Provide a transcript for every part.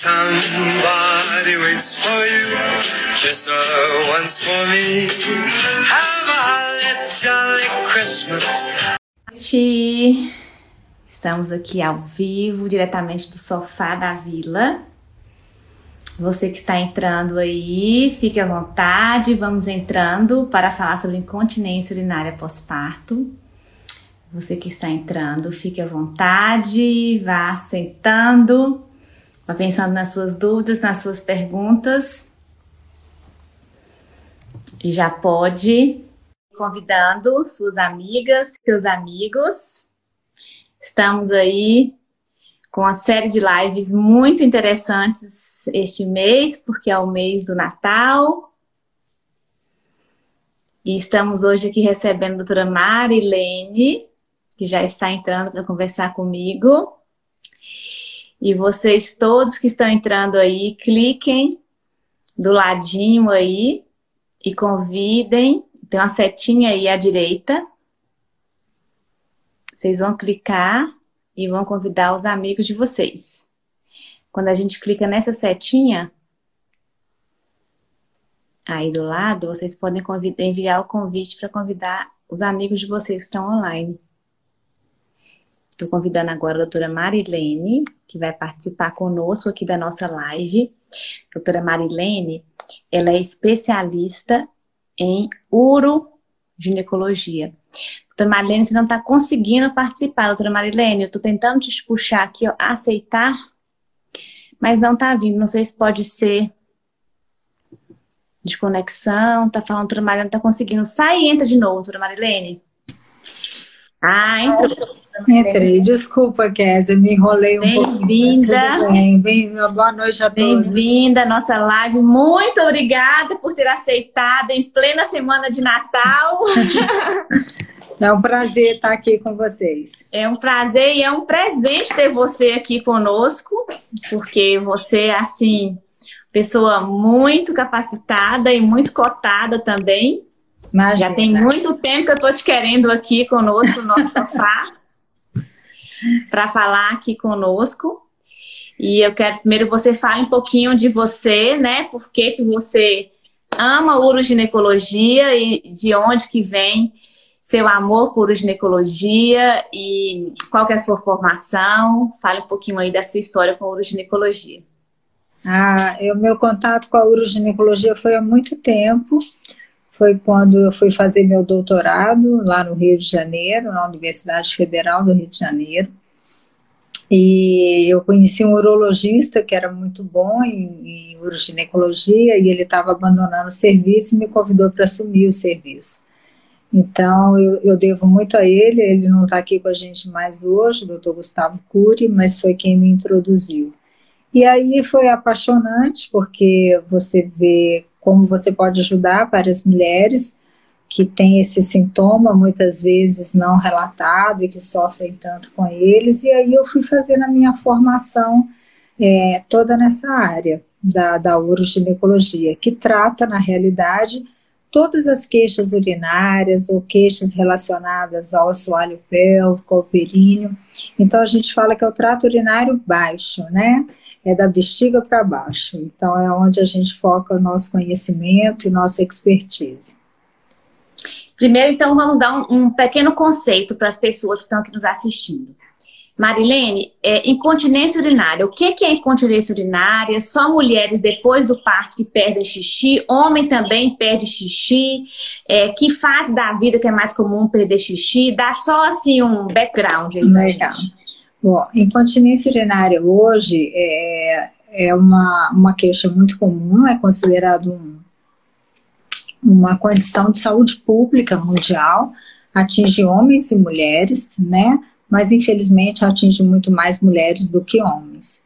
Somebody waits for you, once for me. Have a jolly Christmas. Estamos aqui ao vivo, diretamente do sofá da vila. Você que está entrando aí, fique à vontade, vamos entrando para falar sobre incontinência urinária pós-parto. Você que está entrando, fique à vontade, vá sentando, vá pensando nas suas dúvidas, nas suas perguntas. E já pode convidando suas amigas, seus amigos. Estamos aí com uma série de lives muito interessantes este mês, porque é o mês do Natal. E estamos hoje aqui recebendo a doutora Marilene, que já está entrando para conversar comigo. E vocês todos que estão entrando aí, cliquem do ladinho aí e convidem. Tem uma setinha aí à direita. Vocês vão clicar e vão convidar os amigos de vocês. Quando a gente clica nessa setinha, aí do lado, vocês podem enviar o convite para convidar os amigos de vocês que estão online. Estou convidando agora a doutora Marilene, que vai participar conosco aqui da nossa live. Doutora Marilene, ela é especialista em uroginecologia. Doutora Marilene, você não está conseguindo participar, doutora Marilene. Eu estou tentando te puxar aqui, ó, aceitar, mas não está vindo. Não sei se pode ser de conexão. Tá falando, doutora Marilene, não está conseguindo. Sai e entra de novo, doutora Marilene. Ah, entrou. Entrei, desculpa, Kézia, me enrolei um pouquinho. Bem-vinda. Bem, bem, boa noite a todos. Bem-vinda à nossa live. Muito obrigada por ter aceitado em plena semana de Natal. É um prazer estar aqui com vocês. É um prazer e é um presente ter você aqui conosco, porque você é, assim, pessoa muito capacitada e muito cotada também. Imagina. Já tem muito tempo que eu estou te querendo aqui conosco no nosso sofá para falar aqui conosco. E eu quero primeiro você fale um pouquinho de você, né? Por que, que você ama uroginecologia e de onde que vem seu amor por ginecologia e qual que é a sua formação. Fale um pouquinho aí da sua história com a uroginecologia. Ah, o meu contato com a uroginecologia foi há muito tempo. Foi quando eu fui fazer meu doutorado lá no Rio de Janeiro, na Universidade Federal do Rio de Janeiro. E eu conheci um urologista que era muito bom em, em uroginecologia e ele estava abandonando o serviço e me convidou para assumir o serviço. Então, eu, eu, devo muito a ele, ele não está aqui com a gente mais hoje, o doutor Gustavo Cury, mas foi quem me introduziu. E aí foi apaixonante, porque você vê como você pode ajudar para as mulheres que têm esse sintoma, muitas vezes não relatado e que sofrem tanto com eles. E aí eu fui fazendo a minha formação é, toda nessa área da, da uroginecologia, que trata, na realidade, todas as queixas urinárias ou queixas relacionadas ao assoalho pélvico, ao períneo. Então a gente fala que é o trato urinário baixo, né? É da bexiga para baixo. Então é onde a gente foca o nosso conhecimento e nossa expertise. Primeiro, então, vamos dar um, um pequeno conceito para as pessoas que estão aqui nos assistindo. Marilene, é, incontinência urinária. O que, que é incontinência urinária? Só mulheres depois do parto que perdem xixi, homem também perde xixi. É, que fase da vida que é mais comum perder xixi? Dá só assim um background aí pra Legal. gente. Bom, incontinência urinária hoje é, é uma, uma queixa muito comum, é considerado um, uma condição de saúde pública mundial, atinge homens e mulheres, né? Mas infelizmente atinge muito mais mulheres do que homens.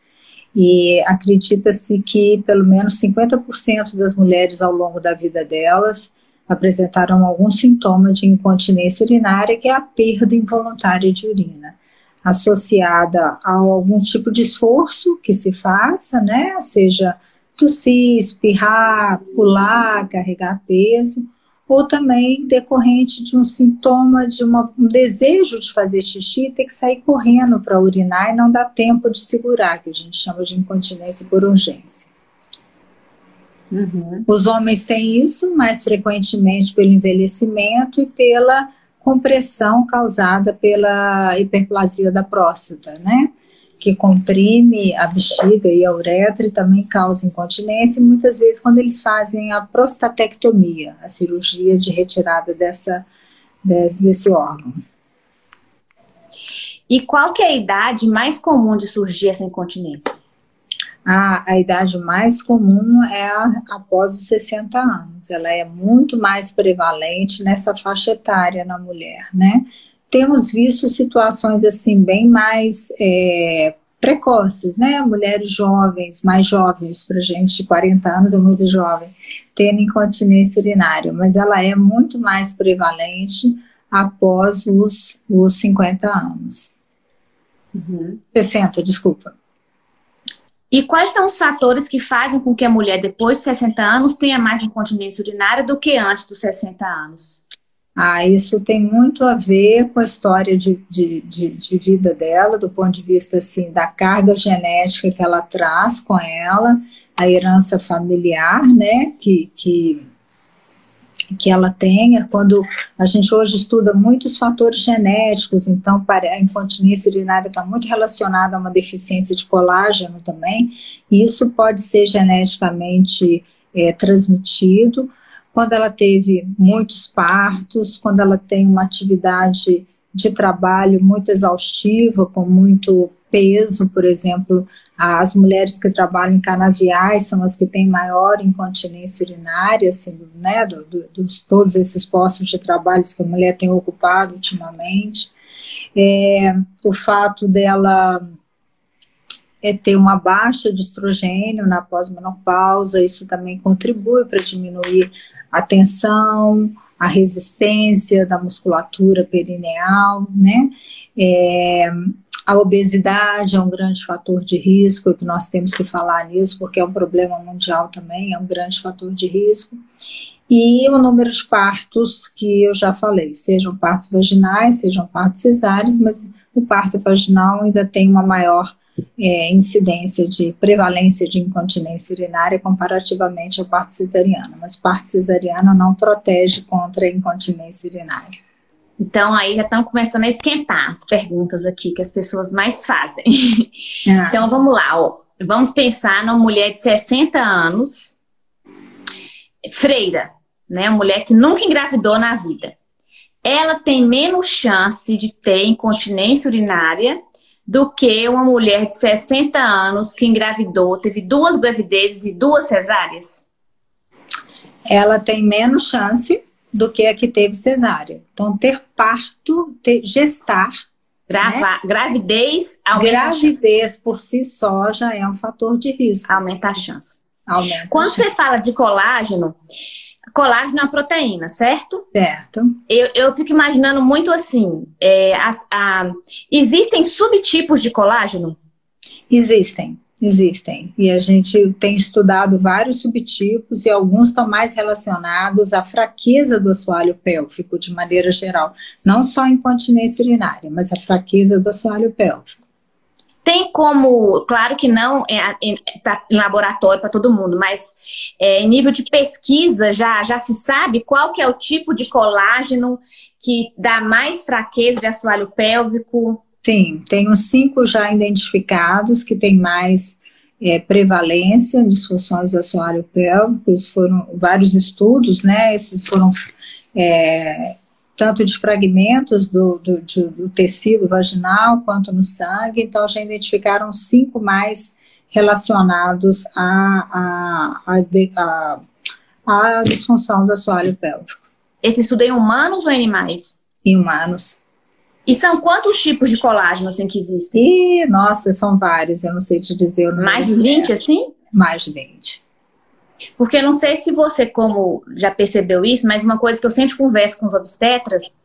E acredita-se que pelo menos 50% das mulheres ao longo da vida delas apresentaram algum sintoma de incontinência urinária, que é a perda involuntária de urina, associada a algum tipo de esforço que se faça, né? Seja tossir, espirrar, pular, carregar peso, ou também decorrente de um sintoma, de uma, um desejo de fazer xixi, ter que sair correndo para urinar e não dá tempo de segurar, que a gente chama de incontinência por urgência. Uhum. Os homens têm isso mais frequentemente pelo envelhecimento e pela compressão causada pela hiperplasia da próstata, né? Que comprime a bexiga e a uretra e também causa incontinência, e muitas vezes quando eles fazem a prostatectomia, a cirurgia de retirada dessa, desse órgão. E qual que é a idade mais comum de surgir essa incontinência? a, a idade mais comum é a, após os 60 anos. Ela é muito mais prevalente nessa faixa etária na mulher, né? Temos visto situações assim bem mais é, precoces, né? Mulheres jovens, mais jovens, para gente de 40 anos é muito jovem, tendo incontinência urinária, mas ela é muito mais prevalente após os, os 50 anos. Uhum. 60, desculpa. E quais são os fatores que fazem com que a mulher, depois de 60 anos, tenha mais incontinência urinária do que antes dos 60 anos? Ah, isso tem muito a ver com a história de, de, de, de, vida dela, do ponto de vista assim, da carga genética que ela traz com ela, a herança familiar, né, que, que que ela tenha, quando a gente hoje estuda muitos fatores genéticos, então a incontinência urinária está muito relacionada a uma deficiência de colágeno também, e isso pode ser geneticamente é, transmitido. Quando ela teve muitos partos, quando ela tem uma atividade de trabalho muito exaustiva, com muito peso, por exemplo, as mulheres que trabalham em canaviais são as que têm maior incontinência urinária, assim, né, do, do, dos todos esses postos de trabalho que a mulher tem ocupado ultimamente. É, o fato dela é ter uma baixa de estrogênio na pós-menopausa, isso também contribui para diminuir a tensão, a resistência da musculatura perineal, né? É, a obesidade é um grande fator de risco, que nós temos que falar nisso, porque é um problema mundial também, é um grande fator de risco. E o número de partos que eu já falei, sejam partos vaginais, sejam partos cesáreos, mas o parto vaginal ainda tem uma maior é, incidência de prevalência de incontinência urinária comparativamente ao parto cesariano, mas parto cesariano não protege contra a incontinência urinária. Então, aí já estão começando a esquentar as perguntas aqui que as pessoas mais fazem. Ah. Então, vamos lá, ó. Vamos pensar numa mulher de 60 anos, freira, né? Uma mulher que nunca engravidou na vida. Ela tem menos chance de ter incontinência urinária do que uma mulher de 60 anos que engravidou, teve duas gravidezes e duas cesáreas? Ela tem menos chance do que a que teve cesárea. Então, ter parto, ter, gestar. Grava, né? Gravidez aumenta Gravidez por si só já é um fator de risco. Aumenta a chance. Aumenta Quando você fala de colágeno, colágeno é uma proteína, certo? Certo. Eu, eu fico imaginando muito assim: é, a, a, existem subtipos de colágeno? Existem. Existem. E a gente tem estudado vários subtipos e alguns estão mais relacionados à fraqueza do assoalho pélvico, de maneira geral. Não só incontinência urinária, mas a fraqueza do assoalho pélvico. Tem como, claro que não é, tá em laboratório para todo mundo, mas é, em nível de pesquisa já, já se sabe qual que é o tipo de colágeno que dá mais fraqueza de assoalho pélvico? Sim, tem uns cinco já identificados que tem mais é, prevalência em disfunções do assoalho pélvico. Esses foram vários estudos, né? Esses foram é, tanto de fragmentos do, do, do, tecido vaginal quanto no sangue. Então, já identificaram cinco mais relacionados à, à, à, à disfunção do assoalho pélvico. Esse estudo é em humanos ou em animais? Em humanos. E são quantos tipos de colágeno assim que existem? Ih, nossa, são vários, eu não sei te dizer. o Mais de 20, assim? Mais de 20. Porque eu não sei se você, como já percebeu isso, mas uma coisa que eu sempre converso com os obstetras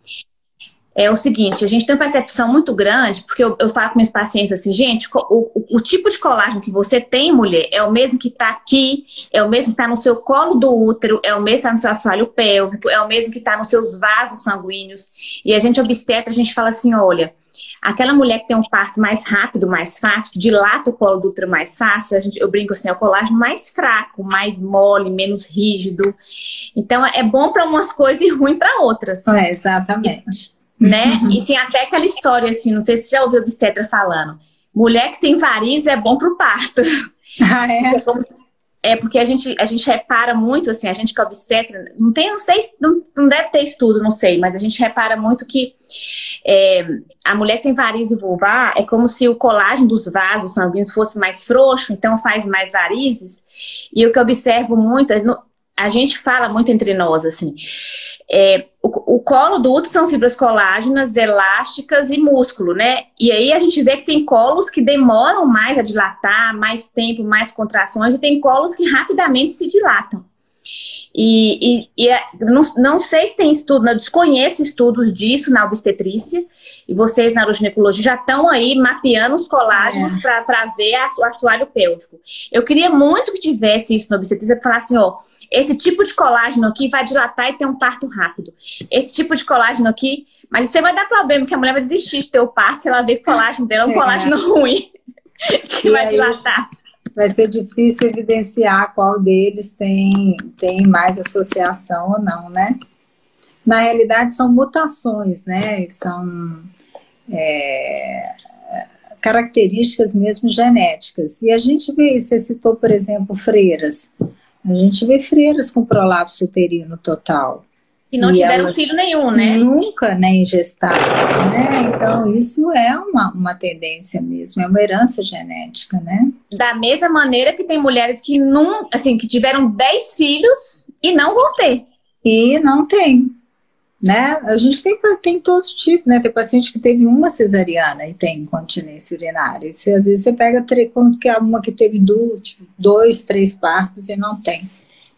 é o seguinte, a gente tem uma percepção muito grande, porque eu, eu falo com meus pacientes assim, gente, o, o, o, tipo de colágeno que você tem, mulher, é o mesmo que está aqui, é o mesmo que está no seu colo do útero, é o mesmo que está no seu assoalho pélvico, é o mesmo que está nos seus vasos sanguíneos. E a gente obstetra, a gente fala assim, olha, aquela mulher que tem um parto mais rápido, mais fácil, que dilata o colo do útero mais fácil, a gente, eu brinco assim, é o colágeno mais fraco, mais mole, menos rígido. Então, é bom para umas coisas e ruim para outras. É, exatamente né? e tem até aquela história assim, não sei se você já ouviu o obstetra falando. Mulher que tem varizes é bom pro parto. Ah, é? É porque a gente, a gente repara muito, assim, a gente que é obstetra, não tem, não sei, não, não deve ter estudo, não sei, mas a gente repara muito que é, a mulher que tem varizes vulvar é como se o colágeno dos vasos sanguíneos fosse mais frouxo, então faz mais varizes. E o que eu observo muito, a gente fala muito entre nós, assim, é, o, o, colo do útero são fibras colágenas, elásticas e músculo, né? E aí a gente vê que tem colos que demoram mais a dilatar, mais tempo, mais contrações, e tem colos que rapidamente se dilatam. E, e, e é, não, não, sei se tem estudo, eu desconheço estudos disso na obstetrícia, e vocês na ginecologia já estão aí mapeando os colágenos é. para ver a, o assoalho pélvico. Eu queria muito que tivesse isso na obstetrícia, para falar assim, ó, esse tipo de colágeno aqui vai dilatar e ter um parto rápido. Esse tipo de colágeno aqui. Mas isso vai dar problema, porque a mulher vai desistir de ter o parto se ela ver que o colágeno dela é um é. colágeno ruim, que e vai aí, dilatar. Vai ser difícil evidenciar qual deles tem, tem mais associação ou não, né? Na realidade, são mutações, né? São é, características mesmo genéticas. E a gente vê, você citou, por exemplo, freiras. A gente vê freiras com prolapso uterino total. E não e tiveram filho nenhum, né? Nunca nem gestaram, né? Então, isso é uma, uma tendência mesmo, é uma herança genética, né? Da mesma maneira que tem mulheres que não, assim, que tiveram 10 filhos e não vão ter. E não tem né? A gente tem, tem todo tipo, né? Tem paciente que teve uma cesariana e tem incontinência urinária. E às vezes você pega é uma que teve tipo, dois, três partos e não tem.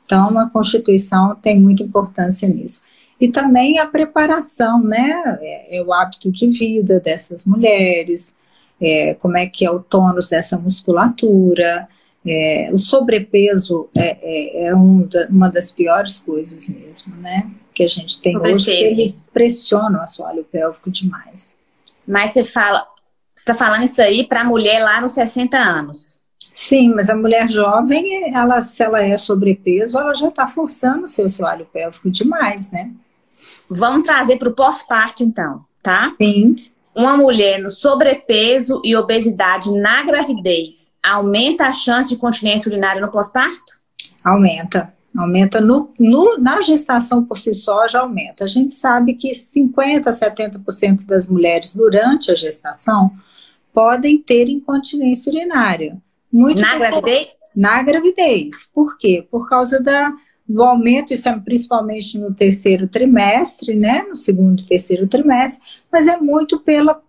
Então, a constituição tem muita importância nisso. E também a preparação, né? É, é o hábito de vida dessas mulheres, é, como é que é o tônus dessa musculatura. É, o sobrepeso é, é, é um da, uma das piores coisas mesmo, né? Que a gente tem hoje, ele pressiona o assoalho pélvico demais. Mas você fala, você está falando isso aí para a mulher lá nos 60 anos? Sim, mas a mulher jovem, ela, se ela é sobrepeso, ela já está forçando o seu assoalho pélvico demais, né? Vamos trazer para o pós-parto, então, tá? Sim. Uma mulher no sobrepeso e obesidade na gravidez aumenta a chance de continência urinária no pós-parto? Aumenta. Aumenta no, no, na gestação por si só, já aumenta. A gente sabe que 50% a 70% das mulheres durante a gestação podem ter incontinência urinária. Muito na gravidez? Na gravidez. Por quê? Por causa da, do aumento, isso é principalmente no terceiro trimestre, né? No segundo e terceiro trimestre, mas é muito pela,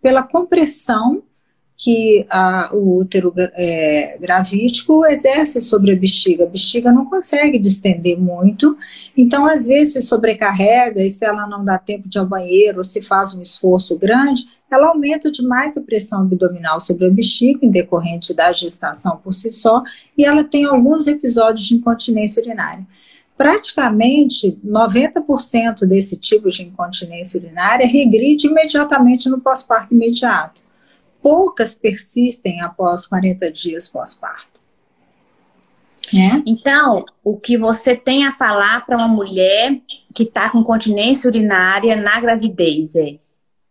pela compressão que a, o útero é, gravídico exerce sobre a bexiga. A bexiga não consegue distender muito, então às vezes se sobrecarrega e se ela não dá tempo de ir ao banheiro ou se faz um esforço grande, ela aumenta demais a pressão abdominal sobre a bexiga em decorrente da gestação por si só e ela tem alguns episódios de incontinência urinária. Praticamente 90% desse tipo de incontinência urinária regride imediatamente no pós-parto imediato poucas persistem após 40 dias pós-parto. É? Então, o que você tem a falar para uma mulher que está com continência urinária na gravidez é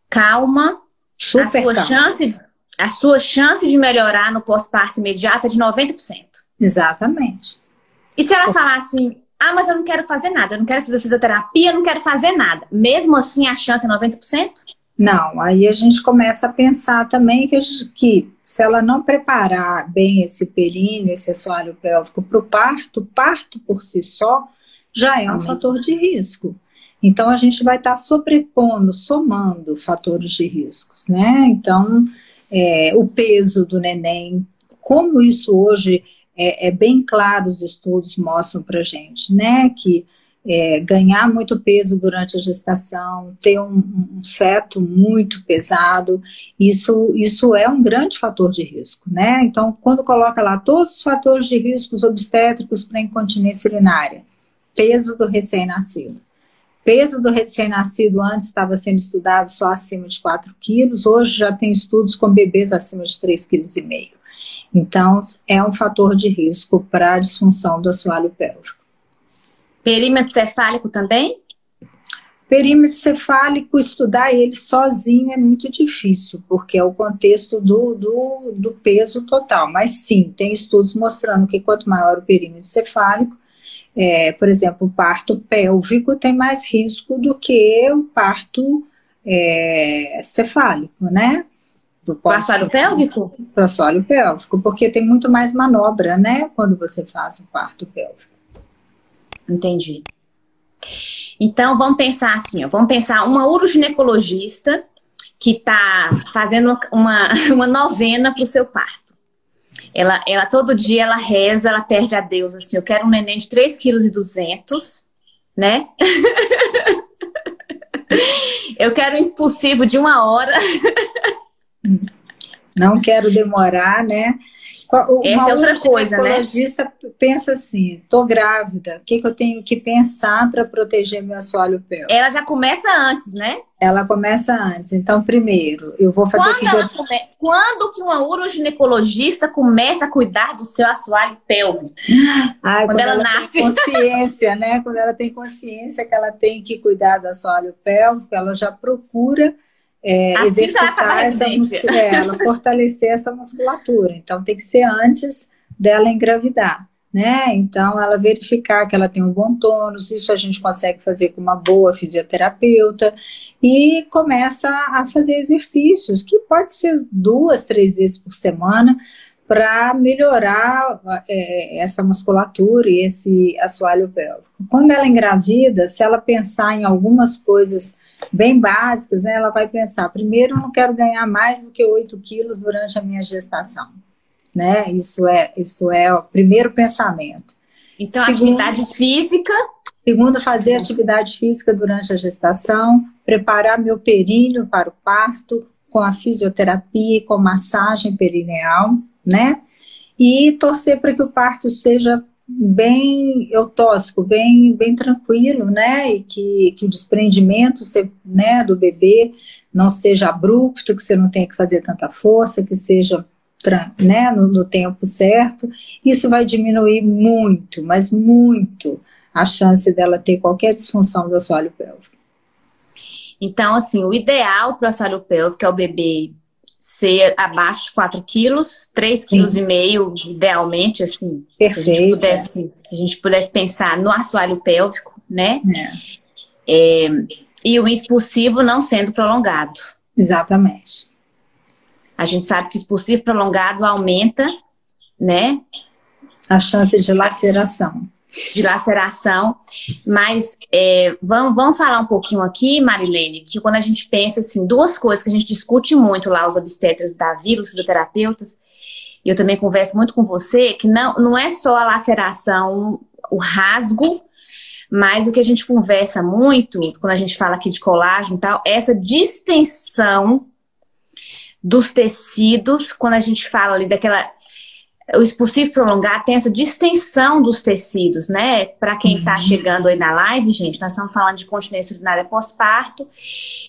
calma, Super a sua calma. chance a sua chance de melhorar no pós-parto imediato é de 90%. Exatamente. E se ela falar assim, ah, mas eu não quero fazer nada, eu não quero fazer fisioterapia, eu não quero fazer nada. Mesmo assim, a chance é 90%? Não, aí a gente começa a pensar também que, que se ela não preparar bem esse períneo, esse assoalho pélvico para o parto, o parto por si só já é um Amém. fator de risco. Então a gente vai estar tá sobrepondo, somando fatores de riscos, né? Então, é, o peso do neném, como isso hoje é, é bem claro, os estudos mostram para gente, né? Que é, ganhar muito peso durante a gestação, ter um, um, feto muito pesado, isso, isso é um grande fator de risco, né? Então, quando coloca lá todos os fatores de riscos obstétricos para incontinência urinária, peso do recém-nascido. Peso do recém-nascido antes estava sendo estudado só acima de 4 quilos, hoje já tem estudos com bebês acima de 3,5 kg. Então, é um fator de risco para a disfunção do assoalho pélvico. Perímetro cefálico também? Perímetro cefálico, estudar ele sozinho é muito difícil, porque é o contexto do, do, do peso total. Mas sim, tem estudos mostrando que quanto maior o perímetro cefálico, é, por exemplo, o parto pélvico tem mais risco do que o parto é, cefálico, né? Do assoalho pélvico? Para assoalho pélvico, porque tem muito mais manobra, né? Quando você faz o parto pélvico. Entendi. Então, vamos pensar assim, ó, vamos pensar uma uroginecologista que está fazendo uma, uma novena para o seu parto. Ela, ela, todo dia, ela reza, ela perde a Deus, assim, eu quero um neném de 3,2 kg, né? eu quero um expulsivo de uma hora. Não quero demorar, né? Essa é outra coisa, né? O ginecologista pensa assim: tô grávida, o que, que eu tenho que pensar para proteger meu assoalho pélvico? Ela já começa antes, né? Ela começa antes. Então, primeiro, eu vou fazer. Quando, come... Quando que uma uroginecologista começa a cuidar do seu assoalho pélvico? Ai, quando, quando ela, ela nasce. Tem consciência, né? Quando ela tem consciência que ela tem que cuidar do assoalho pélvico, ela já procura é, assim exercitar essa musculatura, é, fortalecer essa musculatura. Então tem que ser antes dela engravidar. Né? Então, ela verificar que ela tem um bom tônus, isso a gente consegue fazer com uma boa fisioterapeuta e começa a fazer exercícios, que pode ser duas, três vezes por semana, para melhorar é, essa musculatura e esse assoalho pélvico. Quando ela engravida, se ela pensar em algumas coisas bem básicas, né, ela vai pensar: primeiro, eu não quero ganhar mais do que 8 quilos durante a minha gestação. Né? Isso é, isso é o primeiro pensamento. Então, segundo, atividade física. Segundo, fazer atividade física durante a gestação, preparar meu períneo para o parto, com a fisioterapia, com massagem perineal, né? E torcer para que o parto seja bem eutóxico, bem, bem tranquilo, né? E que, que o desprendimento né, do bebê não seja abrupto, que você não tenha que fazer tanta força, que seja né, no, no tempo certo. Isso vai diminuir muito, mas muito, a chance dela ter qualquer disfunção do assoalho pélvico. Então, assim, o ideal para o assoalho pélvico é o bebê ser abaixo de 4 quilos, 3 quilos e meio, idealmente, assim. Perfeito. Se a gente pudesse, se a gente pudesse pensar no assoalho pélvico, né? É. É, e o expulsivo não sendo prolongado. Exatamente. A gente sabe que o expulsivo prolongado aumenta, né? A chance de laceração de laceração. Mas é, vamos, vamos falar um pouquinho aqui, Marilene, que quando a gente pensa assim, duas coisas que a gente discute muito lá, os obstetras da vida, os fisioterapeutas, e eu também converso muito com você, que não, não é só a laceração, o rasgo, mas o que a gente conversa muito, quando a gente fala aqui de colágeno e tal, é essa distensão dos tecidos, quando a gente fala ali daquela o expulsivo prolongado tem essa distensão dos tecidos, né? Para quem está uhum. chegando aí na live, gente, nós estamos falando de continência urinária pós-parto.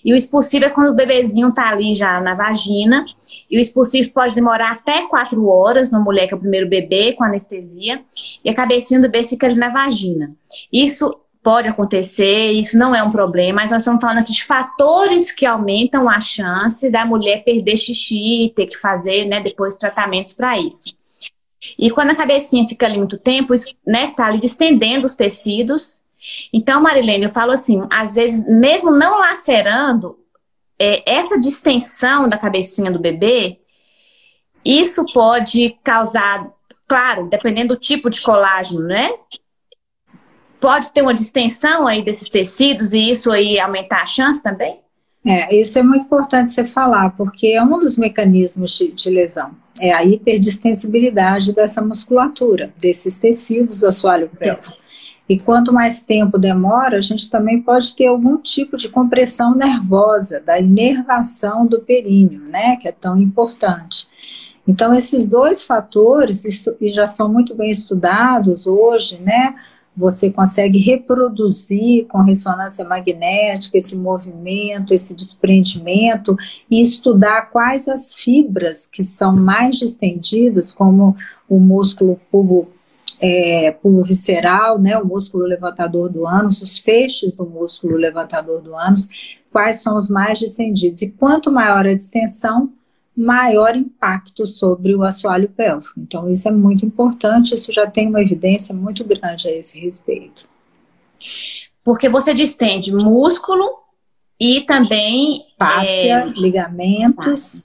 E o expulsivo é quando o bebezinho está ali já na vagina. E o expulsivo pode demorar até quatro horas na mulher que é o primeiro bebê, com anestesia. E a cabecinha do bebê fica ali na vagina. Isso pode acontecer, isso não é um problema, mas nós estamos falando aqui de fatores que aumentam a chance da mulher perder xixi, ter que fazer, né, depois tratamentos para isso. E quando a cabecinha fica ali muito tempo, isso, né, tá ali distendendo os tecidos. Então, Marilene, eu falo assim, às vezes, mesmo não lacerando, é, essa distensão da cabecinha do bebê, isso pode causar, claro, dependendo do tipo de colágeno, né? Pode ter uma distensão aí desses tecidos e isso aí aumentar a chance também? É, isso é muito importante você falar, porque é um dos mecanismos de, de lesão é a hiperdistensibilidade dessa musculatura, desses tecidos do assoalho pélvico. E quanto mais tempo demora, a gente também pode ter algum tipo de compressão nervosa, da inervação do períneo, né, que é tão importante. Então, esses dois fatores, e já são muito bem estudados hoje, né, você consegue reproduzir com ressonância magnética esse movimento, esse desprendimento e estudar quais as fibras que são mais distendidas, como o músculo pubo é, visceral, né, o músculo levantador do ânus, os feixes do músculo levantador do ânus, quais são os mais distendidos. E quanto maior a distensão, maior impacto sobre o assoalho pélvico. Então, isso é muito importante, isso já tem uma evidência muito grande a esse respeito. Porque você distende músculo e também fáscia, é... ligamentos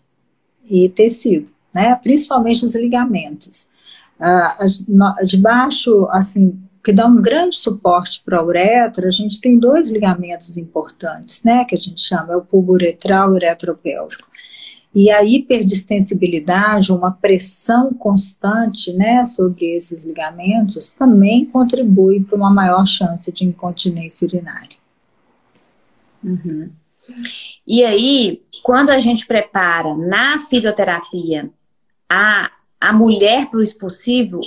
e tecido, né? Principalmente os ligamentos. Ah, debaixo, assim, que dá um grande suporte para a uretra, a gente tem dois ligamentos importantes, né? Que a gente chama é o pulbo uretral e o uretropélvico. E a hiperdistensibilidade, uma pressão constante né, sobre esses ligamentos, também contribui para uma maior chance de incontinência urinária. Uhum. E aí, quando a gente prepara na fisioterapia a, a mulher para o expulsivo,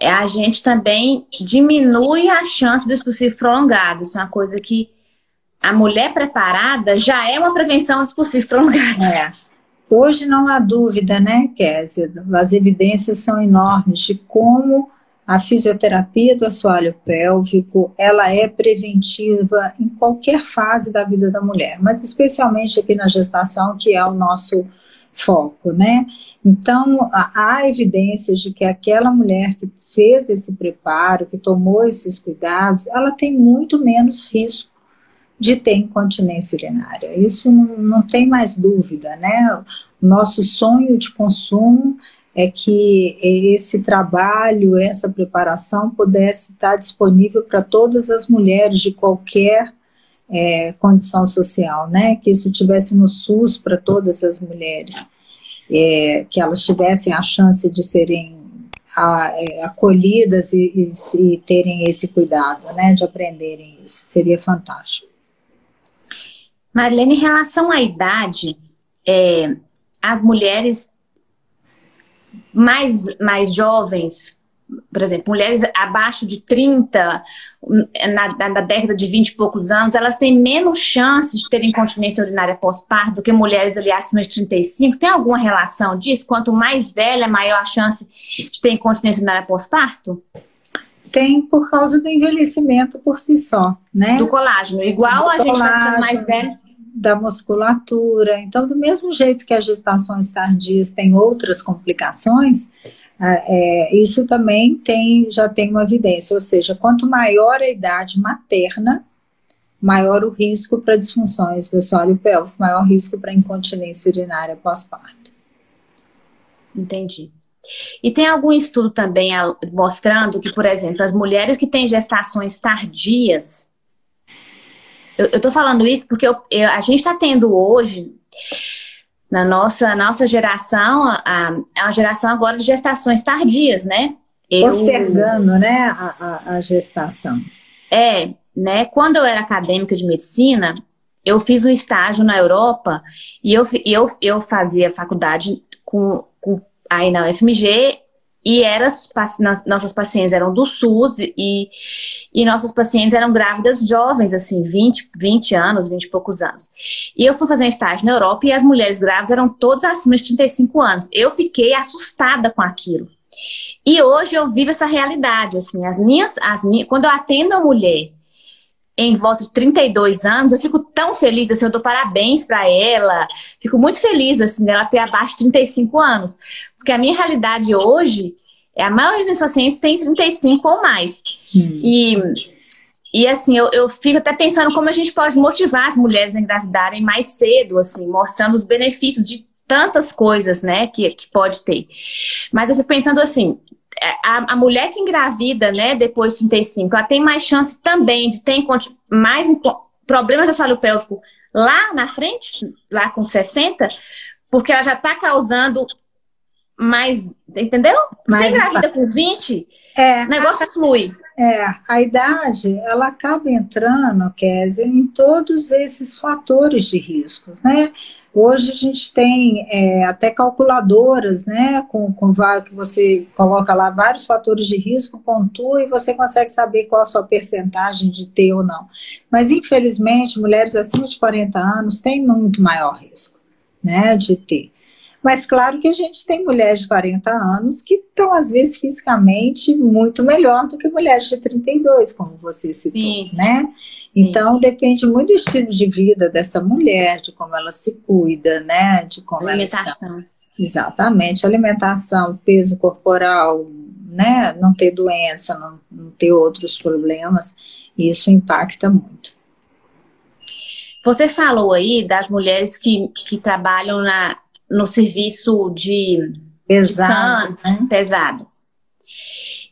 a gente também diminui a chance do expulsivo prolongado. Isso é uma coisa que a mulher preparada já é uma prevenção do expulsivo prolongado. É. Hoje não há dúvida, né, Kézia? As evidências são enormes de como a fisioterapia do assoalho pélvico, ela é preventiva em qualquer fase da vida da mulher, mas especialmente aqui na gestação, que é o nosso foco, né? Então, há evidências de que aquela mulher que fez esse preparo, que tomou esses cuidados, ela tem muito menos risco de ter incontinência urinária. Isso não, não tem mais dúvida, né? Nosso sonho de consumo é que esse trabalho, essa preparação pudesse estar disponível para todas as mulheres de qualquer é, condição social, né? Que isso tivesse no SUS para todas as mulheres, é, que elas tivessem a chance de serem a, é, acolhidas e, e, e terem esse cuidado, né? De aprenderem isso, seria fantástico. Marlene, em relação à idade, é, as mulheres mais, mais jovens, por exemplo, mulheres abaixo de 30, na, na, década de 20 e poucos anos, elas têm menos chances de terem incontinência urinária pós-parto do que mulheres ali acima de 35. Tem alguma relação disso? Quanto mais velha, maior a chance de ter incontinência urinária pós-parto? Tem por causa do envelhecimento por si só, né? Do colágeno. Igual do a gente vai ficando mais velho da musculatura. Então, do mesmo jeito que as gestações tardias têm outras complicações, é, isso também tem, já tem uma evidência, ou seja, quanto maior a idade materna, maior o risco para disfunções do assoalho pélvico, maior risco para incontinência urinária pós-parto. Entendi. E tem algum estudo também mostrando que, por exemplo, as mulheres que têm gestações tardias, eu, eu tô falando isso porque eu, eu, a gente está tendo hoje, na nossa, nossa geração, a, a, uma geração agora de gestações tardias, né? Eu, Postergando, né, a, a, a gestação. É, né? Quando eu era acadêmica de medicina, eu fiz um estágio na Europa e eu, eu, eu fazia faculdade com, com, aí na UFMG e era, nossas pacientes eram do SUS e, e nossas pacientes eram grávidas jovens, assim, 20, 20 anos, 20 e poucos anos. E eu fui fazer um estágio na Europa e as mulheres grávidas eram todas acima de 35 anos. Eu fiquei assustada com aquilo. E hoje eu vivo essa realidade, assim, as minhas, as minhas, quando eu atendo a mulher em volta de 32 anos, eu fico tão feliz, assim, eu dou parabéns para ela, fico muito feliz, assim, dela ter abaixo de 35 anos, porque a minha realidade hoje, é a maioria dos pacientes tem 35 ou mais. Hum. E, e assim, eu, eu fico até pensando como a gente pode motivar as mulheres a engravidarem mais cedo, assim, mostrando os benefícios de tantas coisas, né, que, que pode ter. Mas eu fico pensando assim, é, a, a, mulher que engravida, né, depois de 35, ela tem mais chance também de ter mais problemas de assoalho pélvico lá na frente, lá com 60, porque ela já está causando mais, entendeu? Mais Você engravida com 20, é, o negócio a, flui. É, a idade, ela acaba entrando, Kézia, em todos esses fatores de riscos, né? Hoje a gente tem é, até calculadoras, né, com, com que você coloca lá vários fatores de risco, pontua e você consegue saber qual a sua percentagem de ter ou não. Mas infelizmente, mulheres acima de 40 anos têm muito maior risco, né, de ter. Mas claro que a gente tem mulheres de 40 anos que estão, às vezes, fisicamente muito melhor do que mulheres de 32, como você citou, Sim. né? Então, Sim. depende muito do estilo de vida dessa mulher, de como ela se cuida, né? De como alimentação. ela está. Exatamente, alimentação, peso corporal, né? Não ter doença, não, não ter outros problemas, isso impacta muito. Você falou aí das mulheres que, que trabalham na, no serviço de pesado, de né? pesado.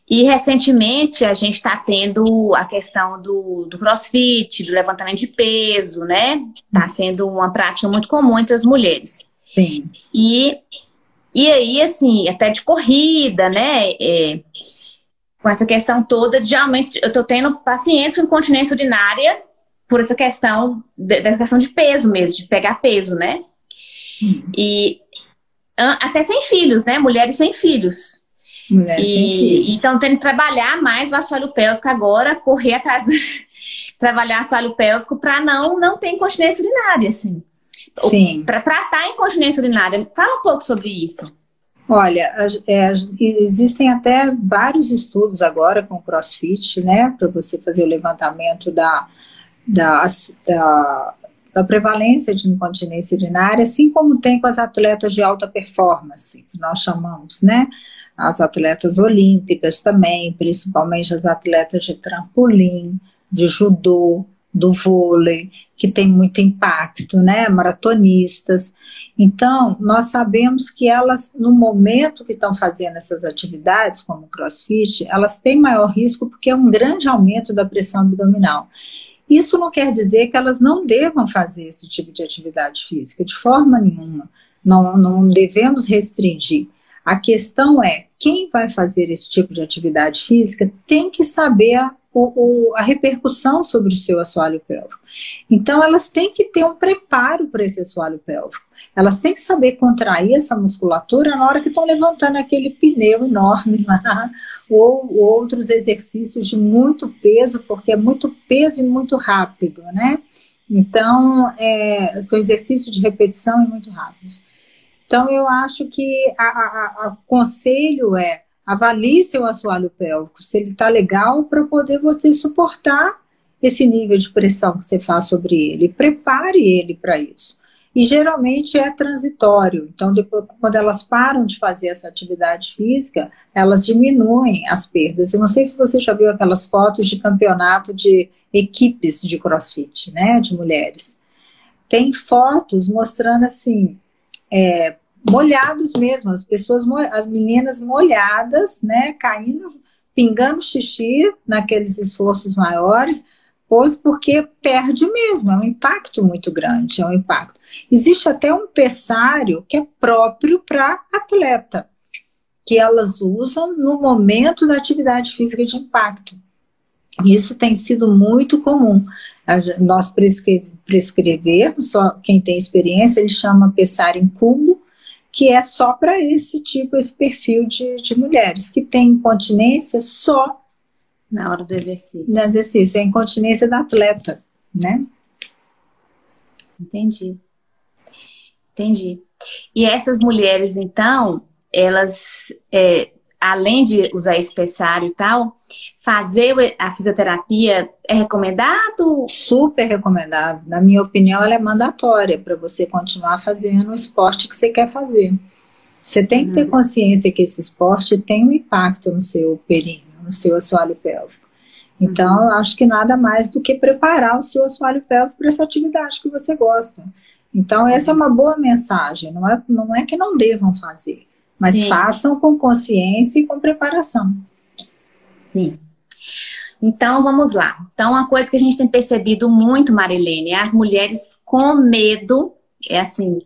E recentemente a gente está tendo a questão do, do crossfit, do levantamento de peso, né? Está sendo uma prática muito comum entre as mulheres. Sim. E, e aí, assim, até de corrida, né? É, com essa questão toda de aumento, eu estou tendo paciência com incontinência urinária por essa questão, dessa questão de peso mesmo, de pegar peso, né? Hum. E até sem filhos, né? Mulheres sem filhos. Mulheres e, sem filhos. Então, tendo que trabalhar mais o assoalho pélvico agora, correr atrás, trabalhar assoalho pélvico para não, não ter incontinência urinária, assim. Sim. Para tratar a incontinência urinária. Fala um pouco sobre isso. Olha, é, existem até vários estudos agora com crossfit, né? Para você fazer o levantamento da, da, da da prevalência de incontinência urinária, assim como tem com as atletas de alta performance, que nós chamamos, né? As atletas olímpicas também, principalmente as atletas de trampolim, de judô, do vôlei, que tem muito impacto, né? Maratonistas. Então, nós sabemos que elas, no momento que estão fazendo essas atividades, como o crossfit, elas têm maior risco porque é um grande aumento da pressão abdominal. Isso não quer dizer que elas não devam fazer esse tipo de atividade física, de forma nenhuma. Não, não devemos restringir. A questão é: quem vai fazer esse tipo de atividade física tem que saber a, o, a repercussão sobre o seu assoalho pélvico. Então, elas têm que ter um preparo para esse assoalho pélvico. Elas têm que saber contrair essa musculatura na hora que estão levantando aquele pneu enorme lá, ou, ou outros exercícios de muito peso, porque é muito peso e muito rápido, né? Então, é, são exercícios de repetição e muito rápidos. Então, eu acho que o conselho é avalie seu assoalho pélvico, se ele está legal, para poder você suportar esse nível de pressão que você faz sobre ele. Prepare ele para isso. E geralmente é transitório. Então, depois, quando elas param de fazer essa atividade física, elas diminuem as perdas. Eu não sei se você já viu aquelas fotos de campeonato de equipes de crossfit, né? De mulheres. Tem fotos mostrando assim. É, molhados mesmo, as pessoas, as meninas molhadas, né, caindo, pingando xixi naqueles esforços maiores, pois porque perde mesmo, é um impacto muito grande, é um impacto. Existe até um pessário que é próprio para atleta, que elas usam no momento da atividade física de impacto. Isso tem sido muito comum. Nós prescrevemos, só quem tem experiência, ele chama pessário em cubo, que é só para esse tipo, esse perfil de, de mulheres, que tem incontinência só na hora do exercício. No exercício, é a incontinência da atleta, né? Entendi. Entendi. E essas mulheres, então, elas é, além de usar esse pessário e tal, fazer a fisioterapia é recomendado? Super recomendado. Na minha opinião, ela é mandatória para você continuar fazendo o esporte que você quer fazer. Você tem que ter uhum. consciência que esse esporte tem um impacto no seu períneo, no seu assoalho pélvico. Então, uhum. eu acho que nada mais do que preparar o seu assoalho pélvico para essa atividade que você gosta. Então, essa é uma boa mensagem. Não é, não é que não devam fazer mas Sim. façam com consciência e com preparação. Sim. Então vamos lá. Então, uma coisa que a gente tem percebido muito, Marilene, é as mulheres com medo é assim,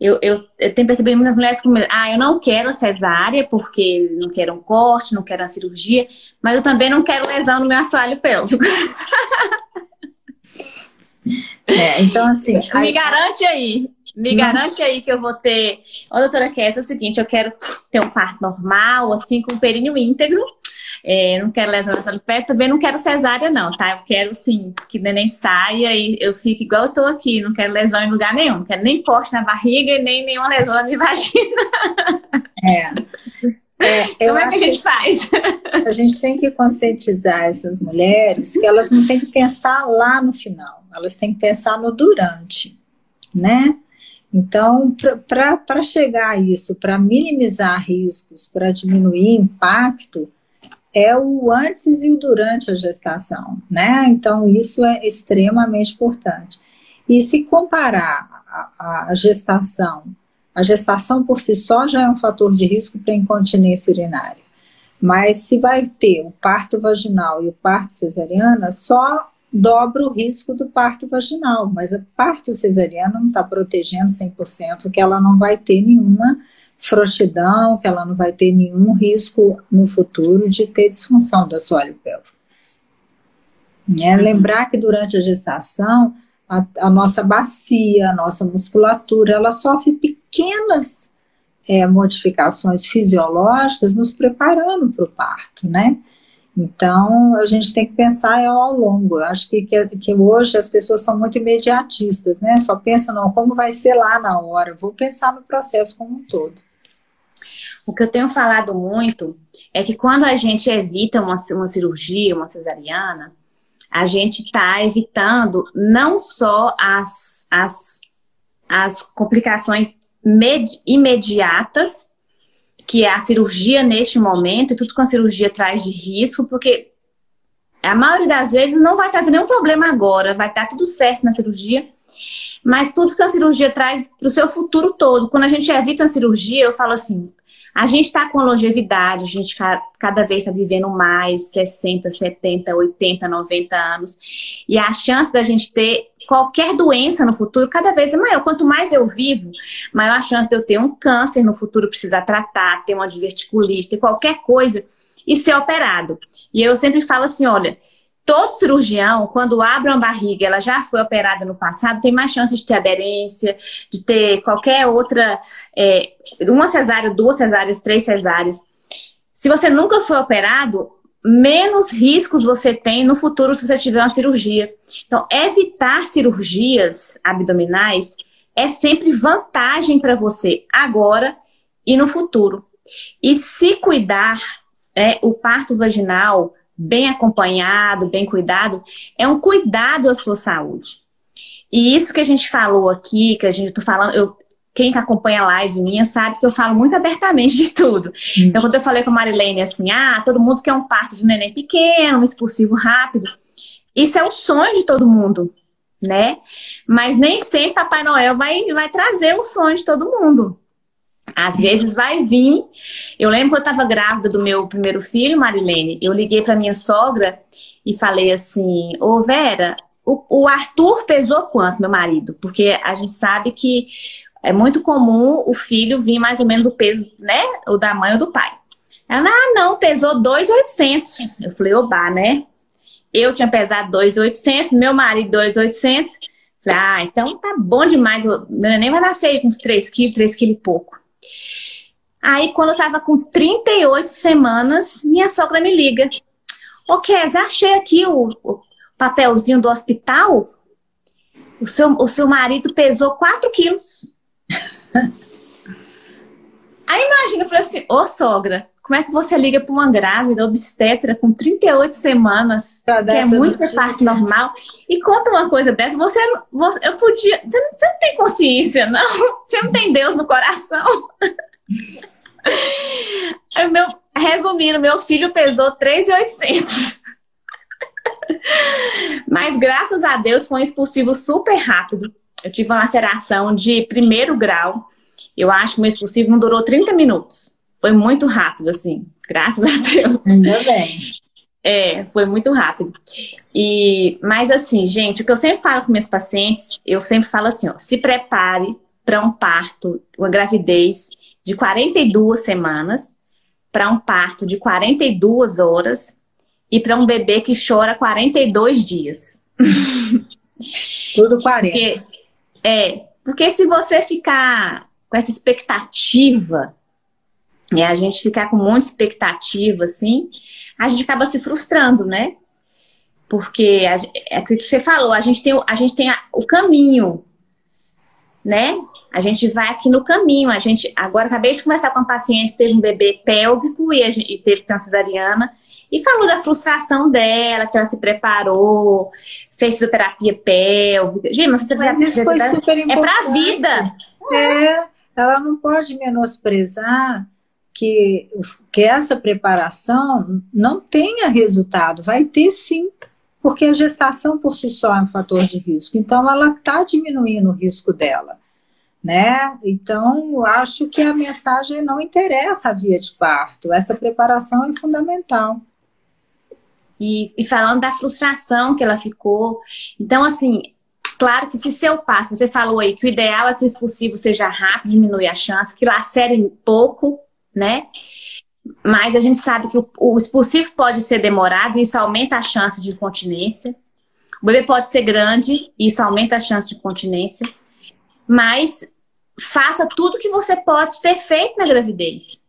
eu, eu, eu, tenho percebido muitas mulheres que ah, eu não quero cesárea porque não quero um corte, não quero uma cirurgia, mas eu também não quero lesão no meu assoalho pélvico. É, então assim. Me aí... garante aí. Me não. garante aí que eu vou ter. Ô, doutora Kess, é o seguinte, eu quero ter um parto normal, assim, com o períneo íntegro. É, não quero lesão nessa pé, também não quero cesárea, não, tá? Eu quero, sim, que o neném saia e eu fique igual eu tô aqui. Não quero lesão em lugar nenhum. Não quero nem corte na barriga e nem nenhuma lesão na minha vagina. É. é Como é que a gente faz? A gente tem que conscientizar essas mulheres que elas não têm que pensar lá no final, elas têm que pensar no durante, né? Então, para chegar a isso, para minimizar riscos, para diminuir impacto, é o antes e o durante a gestação, né? Então, isso é extremamente importante. E se comparar a, a gestação, a gestação por si só já é um fator de risco para incontinência urinária. Mas se vai ter o parto vaginal e o parto cesariana, só dobra o risco do parto vaginal, mas o parto cesariano não está protegendo 100%, que ela não vai ter nenhuma frouxidão, que ela não vai ter nenhum risco no futuro de ter disfunção do assoalho pélvico. É, lembrar que durante a gestação, a, a, nossa bacia, a nossa musculatura, ela sofre pequenas é, modificações fisiológicas nos preparando para o parto, né? Então, a gente tem que pensar ao longo. Eu acho que, que, que, hoje as pessoas são muito imediatistas, né? Só pensam, não, como vai ser lá na hora? Vou pensar no processo como um todo. O que eu tenho falado muito é que quando a gente evita uma, uma cirurgia, uma cesariana, a gente está evitando não só as, as, as complicações imediatas, que é a cirurgia neste momento, e tudo com a cirurgia traz de risco, porque a maioria das vezes não vai trazer nenhum problema agora, vai estar tudo certo na cirurgia, mas tudo que a cirurgia traz para o seu futuro todo. Quando a gente evita a cirurgia, eu falo assim, a gente está com longevidade, a gente cada vez está vivendo mais, 60, 70, 80, 90 anos. E a chance da gente ter qualquer doença no futuro cada vez é maior. Quanto mais eu vivo, maior a chance de eu ter um câncer no futuro, precisar tratar, ter uma diverticulite, ter qualquer coisa e ser operado. E eu sempre falo assim: olha, todo cirurgião, quando abre uma barriga, ela já foi operada no passado, tem mais chance de ter aderência, de ter qualquer outra, é, uma cesárea, duas cesáreas, três cesáreas. Se você nunca foi operado, menos riscos você tem no futuro se você tiver uma cirurgia. Então, evitar cirurgias abdominais é sempre vantagem para você agora e no futuro. E se cuidar, é, o parto vaginal, bem acompanhado, bem cuidado, é um cuidado à sua saúde. E isso que a gente falou aqui, que a gente tô falando, eu, quem acompanha a live minha sabe que eu falo muito abertamente de tudo. Hum. Então, quando eu falei com a Marilene assim, ah, todo mundo quer um parto de um neném pequeno, um expulsivo rápido, isso é o sonho de todo mundo, né? Mas nem sempre Papai Noel vai, vai trazer o sonho de todo mundo. Às vezes vai vir. Eu lembro que eu estava grávida do meu primeiro filho, Marilene. Eu liguei para minha sogra e falei assim: Ô Vera, o, o, Arthur pesou quanto, meu marido? Porque a gente sabe que é muito comum o filho vir mais ou menos o peso, né? O da mãe ou do pai. Ela, ah, não, pesou 2,800. Eu falei, oba, né? Eu tinha pesado 2,800, meu marido 2,800. Falei, ah, então tá bom demais. Meu neném vai nascer com uns 3 quilos, 3 quilos e pouco. Aí, quando eu tava com 38 semanas, minha sogra me liga. Ô, Kes, achei aqui o, o, papelzinho do hospital. O seu, o seu marido pesou 4 quilos. Aí imagina, eu falei assim, ô sogra, como é que você liga para uma grávida obstetra com 38 semanas, que é muito parte normal, e conta uma coisa dessa, você, você eu podia, você não, você não tem consciência, não? Você não tem Deus no coração? meu, resumindo, meu filho pesou 3,800. Mas graças a Deus foi um expulsivo super rápido. Eu tive uma laceração de primeiro grau. Eu acho que o meu expulsivo não durou 30 minutos. Foi muito rápido, assim. Graças a Deus. Ainda bem. É, foi muito rápido. E, mas assim, gente, o que eu sempre falo com meus pacientes, eu sempre falo assim, ó, se prepare para um parto, uma gravidez de 42 semanas, para um parto de 42 horas e para um bebê que chora 42 dias. Tudo 40. Porque, é, porque se você ficar com essa expectativa, e a gente ficar com muita expectativa, assim, a gente acaba se frustrando, né? Porque a, é aquilo que você falou, a gente tem, a gente tem a, o caminho, né? A gente vai aqui no caminho. A gente agora acabei de conversar com uma paciente que teve um bebê pélvico e, gente, e teve uma cesariana e falou da frustração dela, que ela se preparou, fez fisioterapia pélvica. Gente, mas, mas isso foi super importante. É pra vida. É, ela não pode menosprezar que, que essa preparação não tenha resultado. Vai ter sim, porque a gestação por si só é um fator de risco. Então, ela está diminuindo o risco dela. Né? Então, acho que a mensagem não interessa a via de parto. Essa preparação é fundamental. E, e falando da frustração que ela ficou. Então, assim, Claro que se seu parto, você falou aí que o ideal é que o expulsivo seja rápido, diminui a chance, que lacere pouco, né? Mas a gente sabe que o, o expulsivo pode ser demorado e isso aumenta a chance de incontinência. O bebê pode ser grande e isso aumenta a chance de incontinência. Mas faça tudo que você pode ter feito na gravidez.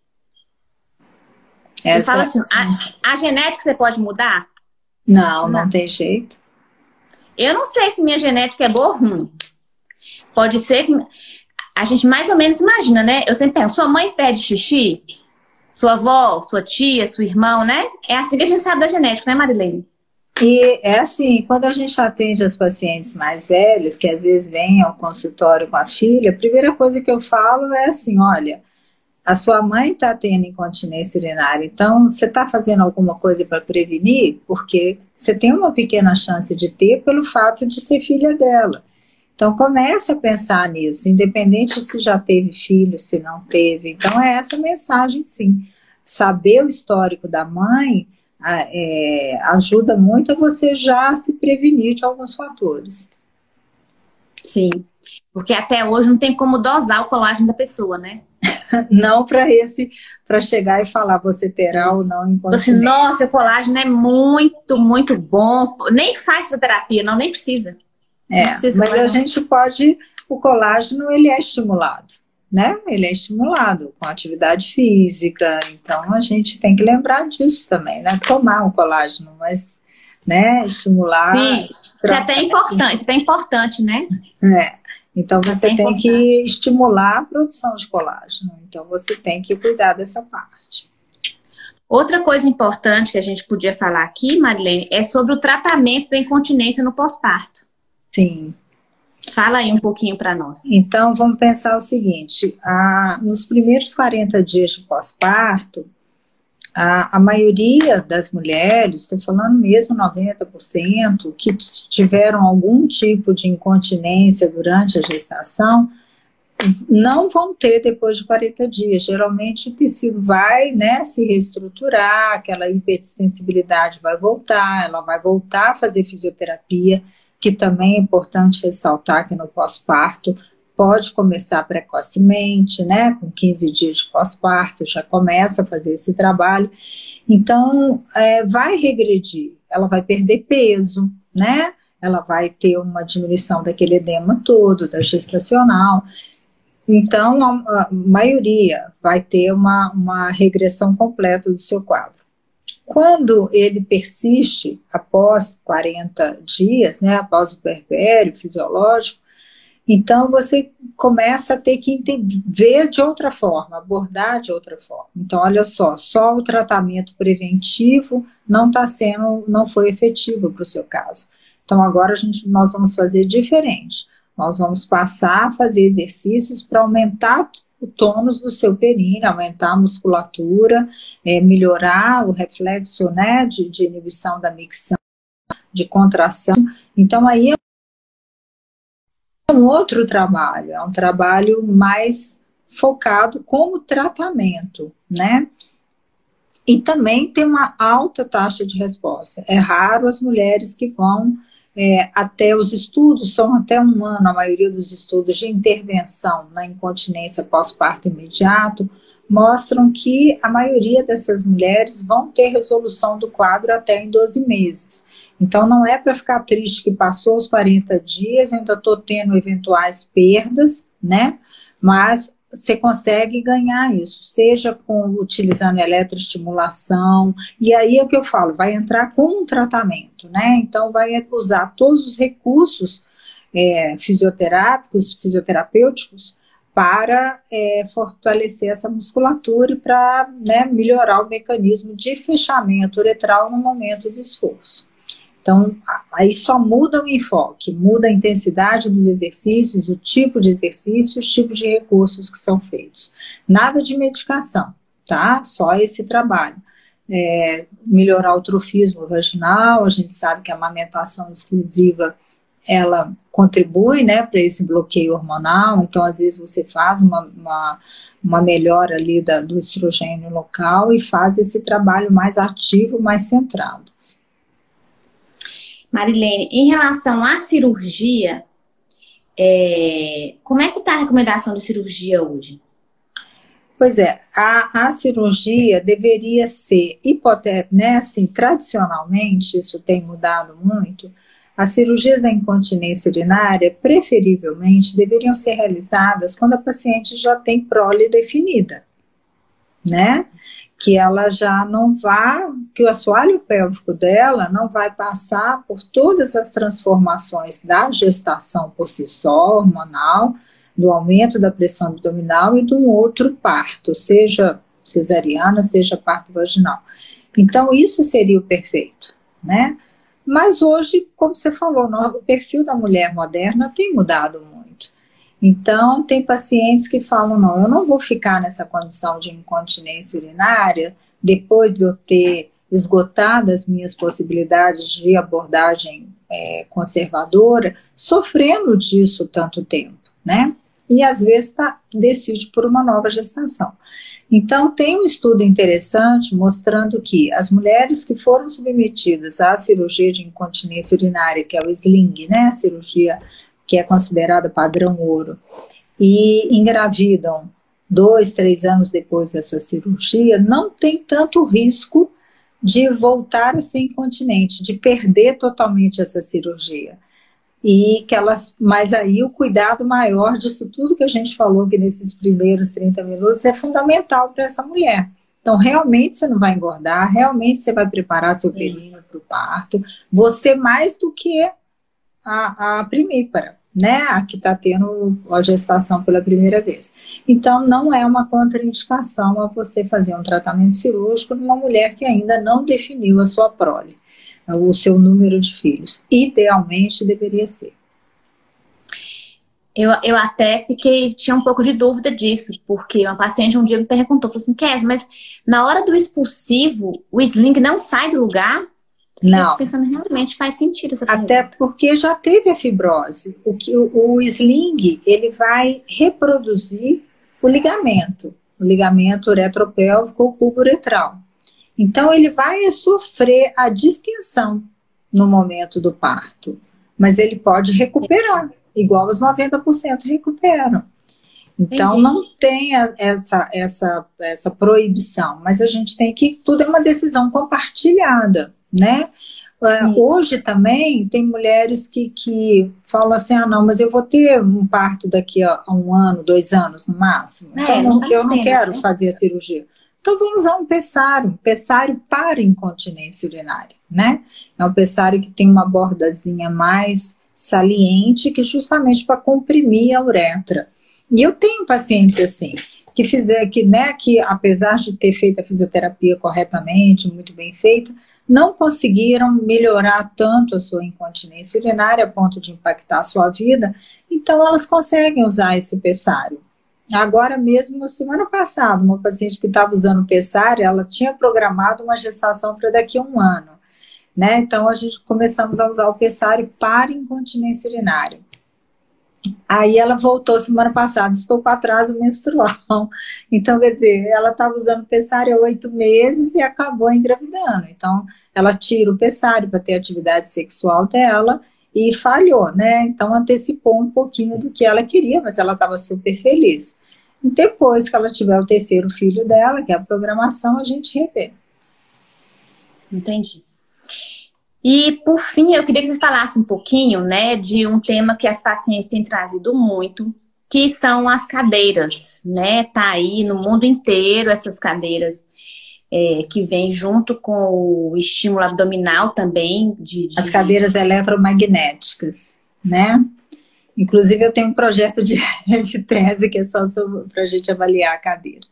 Essa... Eu falo assim, a, a, genética você pode mudar? Não, não, não tem jeito. Eu não sei se minha genética é boa ou ruim. Pode ser que a gente mais ou menos imagina, né? Eu sempre penso, sua mãe pede xixi? Sua avó, sua tia, seu irmão, né? É assim que a gente sabe da genética, né, Marilene? E é assim, quando a gente atende as pacientes mais velhas, que às vezes vêm ao consultório com a filha, a primeira coisa que eu falo é assim: olha, a sua mãe está tendo incontinência urinária, então você está fazendo alguma coisa para prevenir? Porque você tem uma pequena chance de ter pelo fato de ser filha dela. Então comece a pensar nisso, independente se já teve filho, se não teve. Então é essa mensagem, sim. Saber o histórico da mãe é, ajuda muito a você já se prevenir de alguns fatores. Sim, porque até hoje não tem como dosar o colágeno da pessoa, né? não para esse, para chegar e falar você terá ou não incontinência. Assim, Nossa, o colágeno é muito, muito bom. Nem faz fisioterapia, não, nem precisa. É, mas a gente pode, o colágeno ele é estimulado, né? Ele é estimulado com atividade física, então a gente tem que lembrar disso também, né? Tomar o colágeno, mas, né, estimular. Sim, isso é até importante, isso é importante, né? É. Então isso você é tem que estimular a produção de colágeno. Então você tem que cuidar dessa parte. Outra coisa importante que a gente podia falar aqui, Marilene, é sobre o tratamento da incontinência no pós-parto. Sim. Fala aí um pouquinho para nós. Então, vamos pensar o seguinte: a, nos primeiros 40 dias de pós-parto, a, a, maioria das mulheres, estou falando mesmo 90%, que tiveram algum tipo de incontinência durante a gestação, não vão ter depois de 40 dias. Geralmente o tecido vai né, se reestruturar, aquela hipersensibilidade vai voltar, ela vai voltar a fazer fisioterapia que também é importante ressaltar que no pós-parto pode começar precocemente, né? Com 15 dias de pós-parto já começa a fazer esse trabalho. Então, é, vai regredir, ela vai perder peso, né? Ela vai ter uma diminuição daquele edema todo, da gestacional. Então, a, a maioria vai ter uma, uma regressão completa do seu quadro. Quando ele persiste após 40 dias, né, após o perpério fisiológico, então você começa a ter que ver de outra forma, abordar de outra forma. Então, olha só, só o tratamento preventivo não está sendo, não foi efetivo para o seu caso. Então, agora a gente, nós vamos fazer diferente. Nós vamos passar a fazer exercícios para aumentar o tônus do seu períneo, aumentar a musculatura, é, melhorar o reflexo né, de, de inibição da micção, de contração. Então, aí é um outro trabalho, é um trabalho mais focado como tratamento, né? e também tem uma alta taxa de resposta. É raro as mulheres que vão é, até os estudos, são até um ano, a maioria dos estudos de intervenção na incontinência pós-parto imediato, mostram que a maioria dessas mulheres vão ter resolução do quadro até em 12 meses. Então, não é para ficar triste que passou os 40 dias, eu ainda estou tendo eventuais perdas, né? Mas você consegue ganhar isso, seja com utilizando eletroestimulação, e aí é o que eu falo, vai entrar com um tratamento, né? Então vai usar todos os recursos é, fisioterápicos, fisioterapêuticos para é, fortalecer essa musculatura e para né, melhorar o mecanismo de fechamento uretral no momento do esforço. Então, aí só muda o enfoque, muda a intensidade dos exercícios, o tipo de exercício, os tipos de recursos que são feitos. Nada de medicação, tá? Só esse trabalho. É, melhorar o trofismo vaginal, a gente sabe que a amamentação exclusiva ela contribui né, para esse bloqueio hormonal, então às vezes você faz uma, uma, uma melhora ali da, do estrogênio local e faz esse trabalho mais ativo, mais centrado. Marilene, em relação à cirurgia, é, como é que está a recomendação de cirurgia hoje? Pois é, a, a cirurgia deveria ser hipotética, né? Assim, tradicionalmente, isso tem mudado muito. As cirurgias da incontinência urinária, preferivelmente, deveriam ser realizadas quando a paciente já tem prole definida, né? que ela já não vá, que o assoalho pélvico dela não vai passar por todas as transformações da gestação por si só, hormonal, do aumento da pressão abdominal e de um outro parto, seja cesariana, seja parto vaginal. Então, isso seria o perfeito, né? Mas hoje, como você falou, o perfil da mulher moderna tem mudado muito. Então, tem pacientes que falam: não, eu não vou ficar nessa condição de incontinência urinária depois de eu ter esgotado as minhas possibilidades de abordagem é, conservadora, sofrendo disso tanto tempo, né? E às vezes tá, decide por uma nova gestação. Então, tem um estudo interessante mostrando que as mulheres que foram submetidas à cirurgia de incontinência urinária, que é o SLING, né, a cirurgia que é considerada padrão ouro, e engravidam dois, três anos depois dessa cirurgia, não tem tanto risco de voltar a ser incontinente, de perder totalmente essa cirurgia. E que elas, mas aí o cuidado maior disso tudo que a gente falou aqui nesses primeiros 30 minutos é fundamental para essa mulher. Então, realmente você não vai engordar, realmente você vai preparar seu períneo para o parto, você mais do que a, a primípara né, a que está tendo a gestação pela primeira vez. Então, não é uma contraindicação a você fazer um tratamento cirúrgico numa mulher que ainda não definiu a sua prole, o seu número de filhos. Idealmente, deveria ser. Eu, eu até fiquei, tinha um pouco de dúvida disso, porque uma paciente um dia me perguntou, falou assim, Kes, mas na hora do expulsivo, o sling não sai do lugar? Não. pensando realmente faz sentido essa pergunta. Até porque já teve a fibrose. O, que, o, o sling, ele vai reproduzir o ligamento, o ligamento uretropélvico ou cubo uretral. Então, ele vai sofrer a distensão no momento do parto, mas ele pode recuperar, igual os 90% recuperam. Então, Entendi. não tem essa, essa, essa proibição, mas a gente tem que, tudo é uma decisão compartilhada né? Uh, hoje também tem mulheres que, que falam assim: ah, não, mas eu vou ter um parto daqui a, a um ano, dois anos no máximo. É, então não eu não quero né? fazer a cirurgia. Então vamos usar um pessário, um pessário para incontinência urinária, né? É um pessário que tem uma bordazinha mais saliente, que justamente para comprimir a uretra. E eu tenho pacientes assim, que fizer que, né, que apesar de ter feito a fisioterapia corretamente, muito bem feita, não conseguiram melhorar tanto a sua incontinência urinária a ponto de impactar a sua vida, então elas conseguem usar esse pessário. Agora mesmo, semana passada, uma paciente que estava usando pessário, ela tinha programado uma gestação para daqui a um ano, né? Então a gente começamos a usar o pessário para incontinência urinária Aí ela voltou semana passada, estou com atraso menstrual. Então, quer dizer, ela estava usando pessário há oito meses e acabou engravidando. Então, ela tira o pessário para ter atividade sexual dela e falhou, né? Então, antecipou um pouquinho do que ela queria, mas ela estava super feliz. E depois que ela tiver o terceiro filho dela, que é a programação, a gente revê. Entendi. E, por fim, eu queria que você falasse um pouquinho, né, de um tema que as pacientes têm trazido muito, que são as cadeiras, né? Tá aí no mundo inteiro essas cadeiras é, que vêm junto com o estímulo abdominal também. De, de... As cadeiras eletromagnéticas, né? Inclusive, eu tenho um projeto de, de tese que é só para a gente avaliar a cadeira.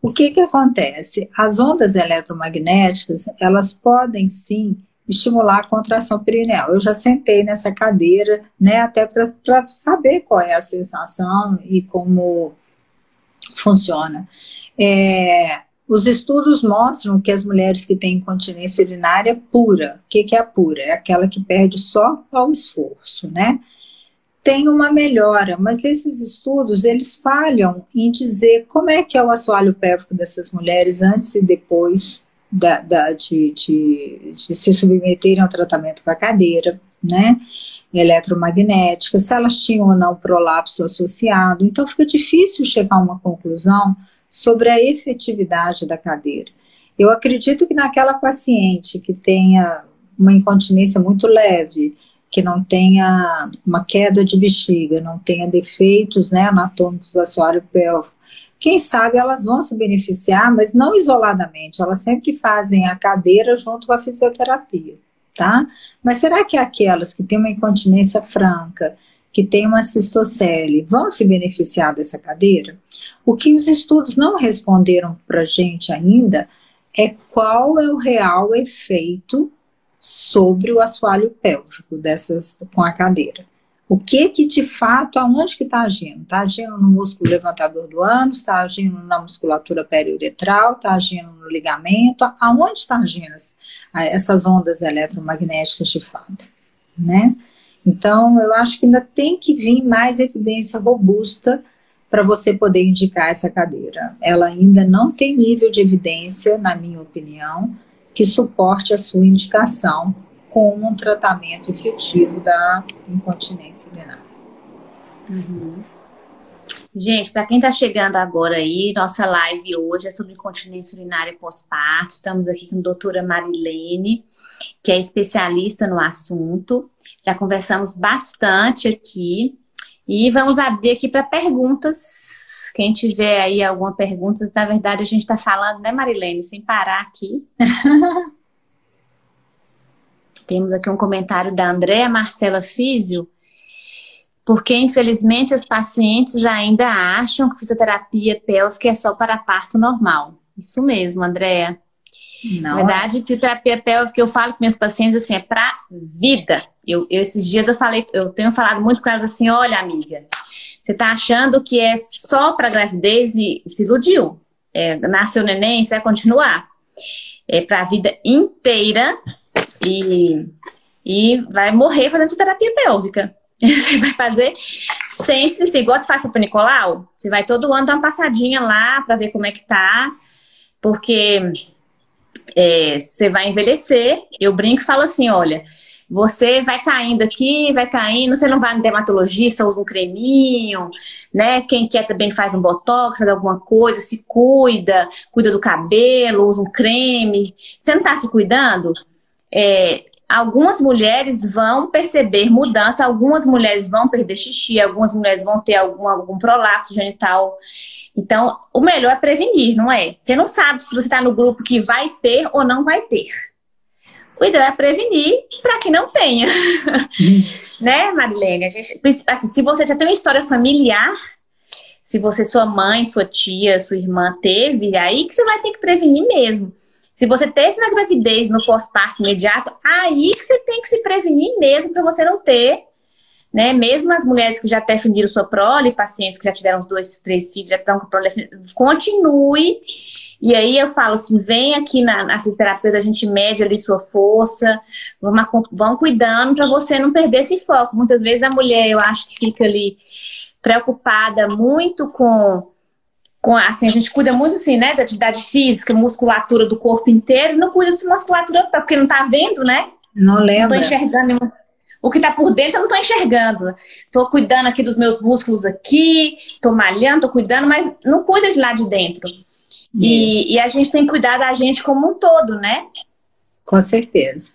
O que que acontece? As ondas eletromagnéticas, elas podem sim estimular a contração perineal. Eu já sentei nessa cadeira, né, até para saber qual é a sensação e como funciona. É, os estudos mostram que as mulheres que têm incontinência urinária pura, o que, que é a pura? É aquela que perde só ao esforço, né? Tem uma melhora, mas esses estudos, eles falham em dizer como é que é o assoalho pélvico dessas mulheres antes e depois da, da, de, de, de, se submeterem ao tratamento com a cadeira, né, eletromagnética, se elas tinham ou não prolapso associado. Então, fica difícil chegar a uma conclusão sobre a efetividade da cadeira. Eu acredito que naquela paciente que tenha uma incontinência muito leve, que não tenha uma queda de bexiga, não tenha defeitos né, anatômicos do assoalho pélvico, quem sabe elas vão se beneficiar, mas não isoladamente, elas sempre fazem a cadeira junto com a fisioterapia, tá? Mas será que aquelas que têm uma incontinência franca, que têm uma cistocele, vão se beneficiar dessa cadeira? O que os estudos não responderam para a gente ainda é qual é o real efeito sobre o assoalho pélvico dessas com a cadeira o que que de fato, aonde que está agindo? Está agindo no músculo levantador do ânus, está agindo na musculatura periuretral, está agindo no ligamento, aonde está agindo essas ondas eletromagnéticas de fato, né? Então, eu acho que ainda tem que vir mais evidência robusta para você poder indicar essa cadeira. Ela ainda não tem nível de evidência, na minha opinião, que suporte a sua indicação como um tratamento efetivo da incontinência urinária. Uhum. Gente, para quem está chegando agora aí, nossa live hoje é sobre incontinência urinária pós-parto. Estamos aqui com a doutora Marilene, que é especialista no assunto. Já conversamos bastante aqui. E vamos abrir aqui para perguntas. Quem tiver aí alguma pergunta, na verdade a gente está falando, né, Marilene, sem parar aqui. Temos aqui um comentário da Andréa Marcela Físio, porque infelizmente as pacientes ainda acham que fisioterapia pélvica é só para parto normal. Isso mesmo, Andréa. Na verdade, fisioterapia pélvica, eu falo com meus pacientes assim, é para vida. Eu, eu, esses dias eu falei, eu tenho falado muito com elas assim, olha, amiga, você está achando que é só para gravidez e se iludiu. É, nasceu neném, você vai continuar. É para a vida inteira e, e vai morrer fazendo terapia pélvica. Você vai fazer sempre, assim, igual você faz para Nicolau, você vai todo ano dar uma passadinha lá para ver como é que tá, porque é, você vai envelhecer. Eu brinco e falo assim: olha, você vai caindo aqui, vai caindo, você não vai no dermatologista, usa um creminho, né? Quem quer também faz um botox, faz alguma coisa, se cuida, cuida do cabelo, usa um creme. Você não tá se cuidando? É, algumas mulheres vão perceber mudança, algumas mulheres vão perder xixi, algumas mulheres vão ter algum, algum prolapso genital. Então, o melhor é prevenir, não é? Você não sabe se você está no grupo que vai ter ou não vai ter. O ideal é prevenir para que não tenha. né, Marilene? Gente, assim, se você já tem uma história familiar, se você, sua mãe, sua tia, sua irmã teve, aí que você vai ter que prevenir mesmo. Se você teve na gravidez, no pós-parto imediato, aí que você tem que se prevenir mesmo para você não ter né? Mesmo as mulheres que já até fingiram sua prole, pacientes que já tiveram os dois, três filhos, já estão com prole, continue. E aí eu falo assim, vem aqui na, na fisioterapia, a gente mede ali sua força, vamos, vamos cuidando para você não perder esse foco. Muitas vezes a mulher, eu acho que fica ali preocupada muito com com, assim, a gente cuida muito assim, né, da atividade física, musculatura do corpo inteiro, não cuida de musculatura porque não tá vendo, né? Não lembra. Não tô enxergando o que tá por dentro eu não tô enxergando. Tô cuidando aqui dos meus músculos aqui, tô malhando, tô cuidando, mas não cuida de lá de dentro. E, e, a gente tem que cuidar da gente como um todo, né? Com certeza.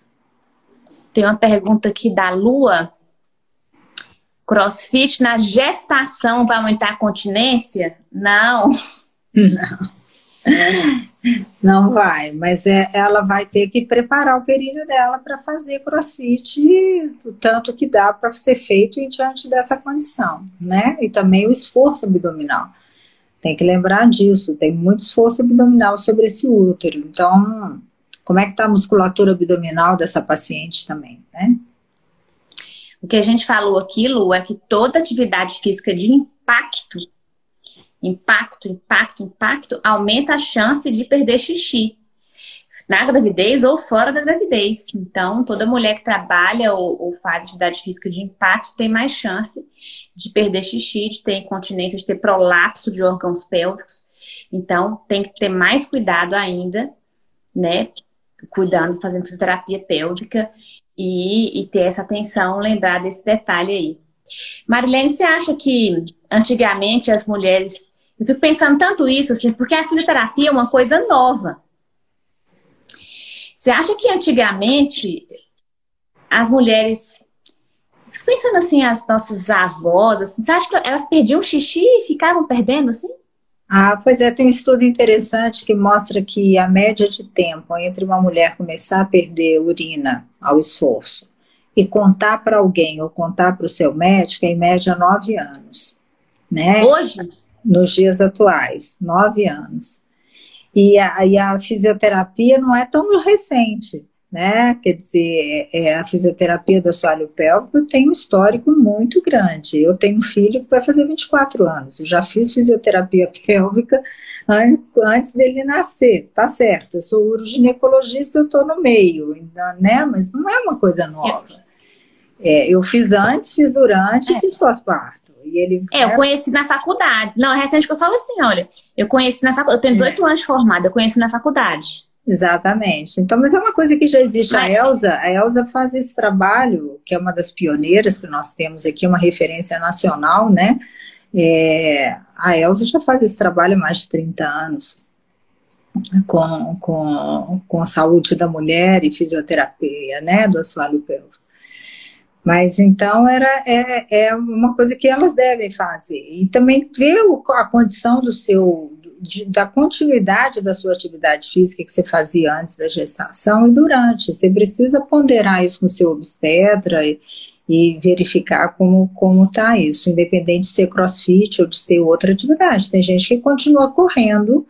Tem uma pergunta aqui da Lua. Crossfit na gestação vai aumentar a continência? Não. Não. Não vai, mas é, ela vai ter que preparar o período dela para fazer crossfit, o tanto que dá para ser feito diante dessa condição, né? E também o esforço abdominal. Tem que lembrar disso, tem muito esforço abdominal sobre esse útero. Então, como é que está a musculatura abdominal dessa paciente também, né? O que a gente falou aqui, Lu, é que toda atividade física de impacto, impacto, impacto, impacto, aumenta a chance de perder xixi na gravidez ou fora da gravidez. Então, toda mulher que trabalha ou, ou, faz atividade física de impacto tem mais chance de perder xixi, de ter incontinência, de ter prolapso de órgãos pélvicos. Então, tem que ter mais cuidado ainda, né? Cuidando, fazendo fisioterapia pélvica e, e ter essa atenção, lembrar desse detalhe aí. Marilene, você acha que antigamente as mulheres. Eu fico pensando tanto isso, assim, porque a fisioterapia é uma coisa nova. Você acha que antigamente as mulheres. Fico pensando assim, as nossas avós, assim, você acha que elas perdiam xixi e ficavam perdendo assim? Ah, pois é, tem um estudo interessante que mostra que a média de tempo entre uma mulher começar a perder urina ao esforço e contar para alguém ou contar para o seu médico é em média nove anos. Né? Hoje? Nos dias atuais, nove anos. E a, e a fisioterapia não é tão recente, né? Quer dizer, é, é, a fisioterapia do assoalho pélvico tem um histórico muito grande. Eu tenho um filho que vai fazer 24 anos. Eu já fiz fisioterapia pélvica antes dele nascer, tá certo. Eu sou uroginecologista, eu estou no meio, né? Mas não é uma coisa nova. É, eu fiz antes, fiz durante e é. fiz pós-parto. E ele, é, eu conheci na faculdade. Não, é recente que eu falo assim, olha, eu conheci na faculdade, eu tenho 18 é. anos formada, eu conheci na faculdade. Exatamente. Então, mas é uma coisa que já existe. Mas... A Elsa, a Elsa faz esse trabalho, que é uma das pioneiras que nós temos aqui, uma referência nacional, né? É, a Elsa já faz esse trabalho há mais de 30 anos com, com, com a saúde da mulher e fisioterapia, né, do assoalho pélvico. Mas então era é, é uma coisa que elas devem fazer. E também ver o, a condição do seu de, da continuidade da sua atividade física que você fazia antes da gestação e durante. Você precisa ponderar isso com o seu obstetra e, e verificar como como está isso, independente de ser crossfit ou de ser outra atividade. Tem gente que continua correndo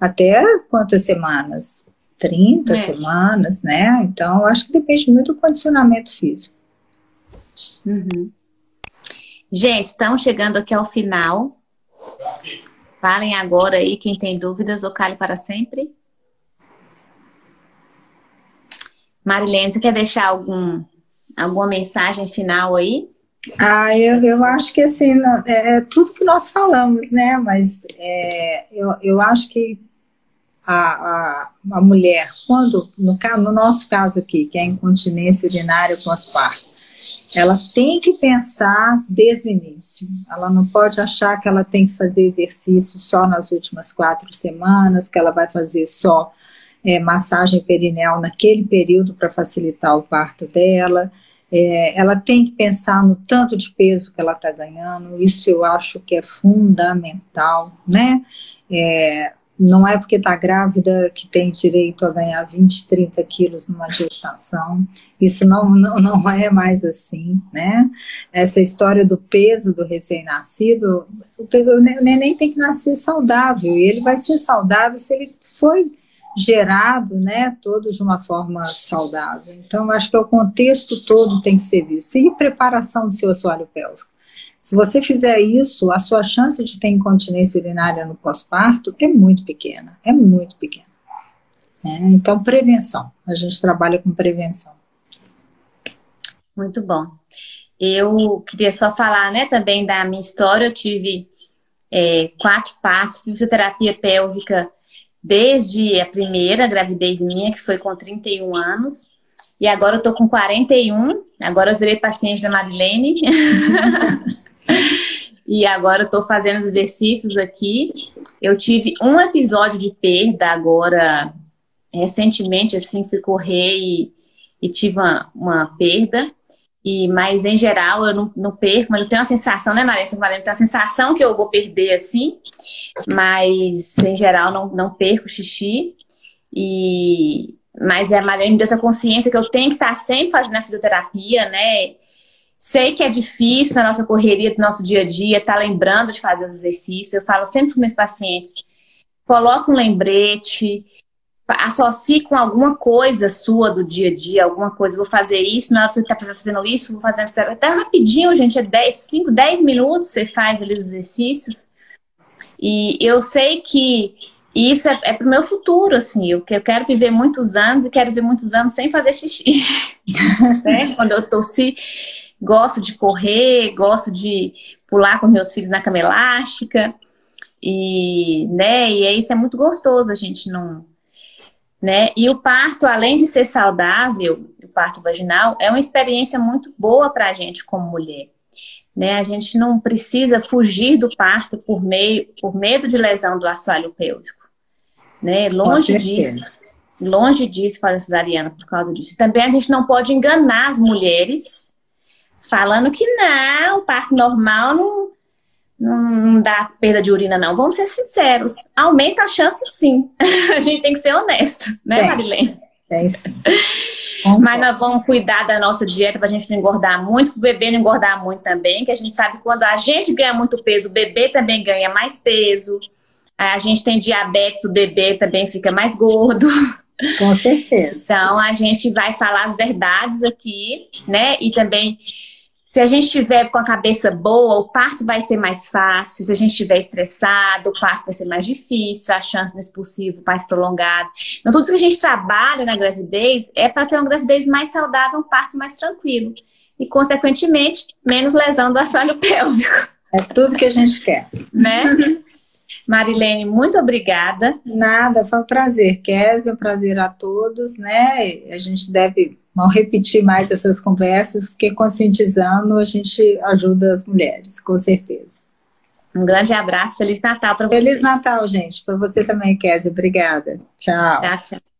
até quantas semanas? 30 é. semanas, né? Então, acho que depende muito do condicionamento físico. Uhum. Gente, estamos chegando aqui ao final. Falem agora aí quem tem dúvidas ou para sempre. Marilene, você quer deixar algum, alguma mensagem final aí? Ah, eu, eu acho que assim, é, é tudo que nós falamos, né? Mas é, eu, eu acho que a, a, a mulher, quando, no, no nosso caso aqui, que é incontinência urinária pós-parto, ela tem que pensar desde o início. Ela não pode achar que ela tem que fazer exercício só nas últimas quatro semanas, que ela vai fazer só é, massagem perineal naquele período para facilitar o parto dela. É, ela tem que pensar no tanto de peso que ela está ganhando, isso eu acho que é fundamental, né? É, não é porque está grávida que tem direito a ganhar 20, 30 quilos numa gestação. Isso não, não, não é mais assim, né? Essa história do peso do recém-nascido, o, o neném tem que nascer saudável, e ele vai ser saudável se ele foi gerado, né, todo de uma forma saudável. Então, acho que o contexto todo tem que ser visto. E preparação do seu assoalho pélvico. Se você fizer isso, a sua chance de ter incontinência urinária no pós-parto é muito pequena, é muito pequena. É, então, prevenção. A gente trabalha com prevenção. Muito bom. Eu queria só falar, né, também da minha história. Eu tive é, quatro partos, fisioterapia pélvica desde a primeira gravidez minha, que foi com 31 anos. E agora eu tô com 41. Agora eu virei paciente da Marilene. e agora eu tô fazendo os exercícios aqui. Eu tive um episódio de perda agora, recentemente, assim, fui correr e, e tive uma, uma perda. E, mas em geral eu não, não perco, mas eu tenho a sensação, né, Maria? Eu tenho a sensação que eu vou perder assim, mas em geral não, não perco xixi. E, mas é, a Maria me deu essa consciência que eu tenho que estar sempre fazendo a fisioterapia, né? Sei que é difícil na nossa correria do nosso dia a dia estar tá lembrando de fazer os exercícios. Eu falo sempre para meus pacientes: coloca um lembrete, associe com alguma coisa sua do dia a dia, alguma coisa, vou fazer isso, na hora que você tá fazendo isso, vou fazer até rapidinho, gente, é 10, 5, 10 minutos você faz ali os exercícios. E eu sei que isso é, é pro meu futuro, assim, eu, eu quero viver muitos anos e quero viver muitos anos sem fazer xixi. né? Quando eu tossi, gosto de correr, gosto de pular com meus filhos na cama elástica. E, né, e isso é muito gostoso, a gente não né? E o parto, além de ser saudável, o parto vaginal, é uma experiência muito boa para a gente como mulher. Né? A gente não precisa fugir do parto por, meio, por medo de lesão do assoalho pélvico. Né? Longe disso. Longe disso fazer cesariana por causa disso. Também a gente não pode enganar as mulheres falando que não, o parto normal não, não dá perda de urina, não. Vamos ser sinceros. Aumenta a chance, sim. a gente tem que ser honesto, né, Marilene? Tem sim. Mas nós vamos cuidar da nossa dieta para a gente não engordar muito, o bebê não engordar muito também, que a gente sabe que quando a gente ganha muito peso, o bebê também ganha mais peso. A gente tem diabetes, o bebê também fica mais gordo. Com certeza. Então a gente vai falar as verdades aqui, né? E também se a gente estiver com a cabeça boa, o parto vai ser mais fácil. Se a gente estiver estressado, o parto vai ser mais difícil, a chance do expulsivo mais prolongada. Então, tudo que a gente trabalha na gravidez é para ter uma gravidez mais saudável, um parto mais tranquilo. E, consequentemente, menos lesão do assoalho pélvico. É tudo que a gente quer. Né? Marilene, muito obrigada. Nada, foi um prazer, Kézia, um prazer a todos, né? A gente deve não repetir mais essas conversas, porque conscientizando a gente ajuda as mulheres, com certeza. Um grande abraço, Feliz Natal para você. Feliz Natal, gente, para você também, Kézia. Obrigada. Tchau. Tchau, tchau.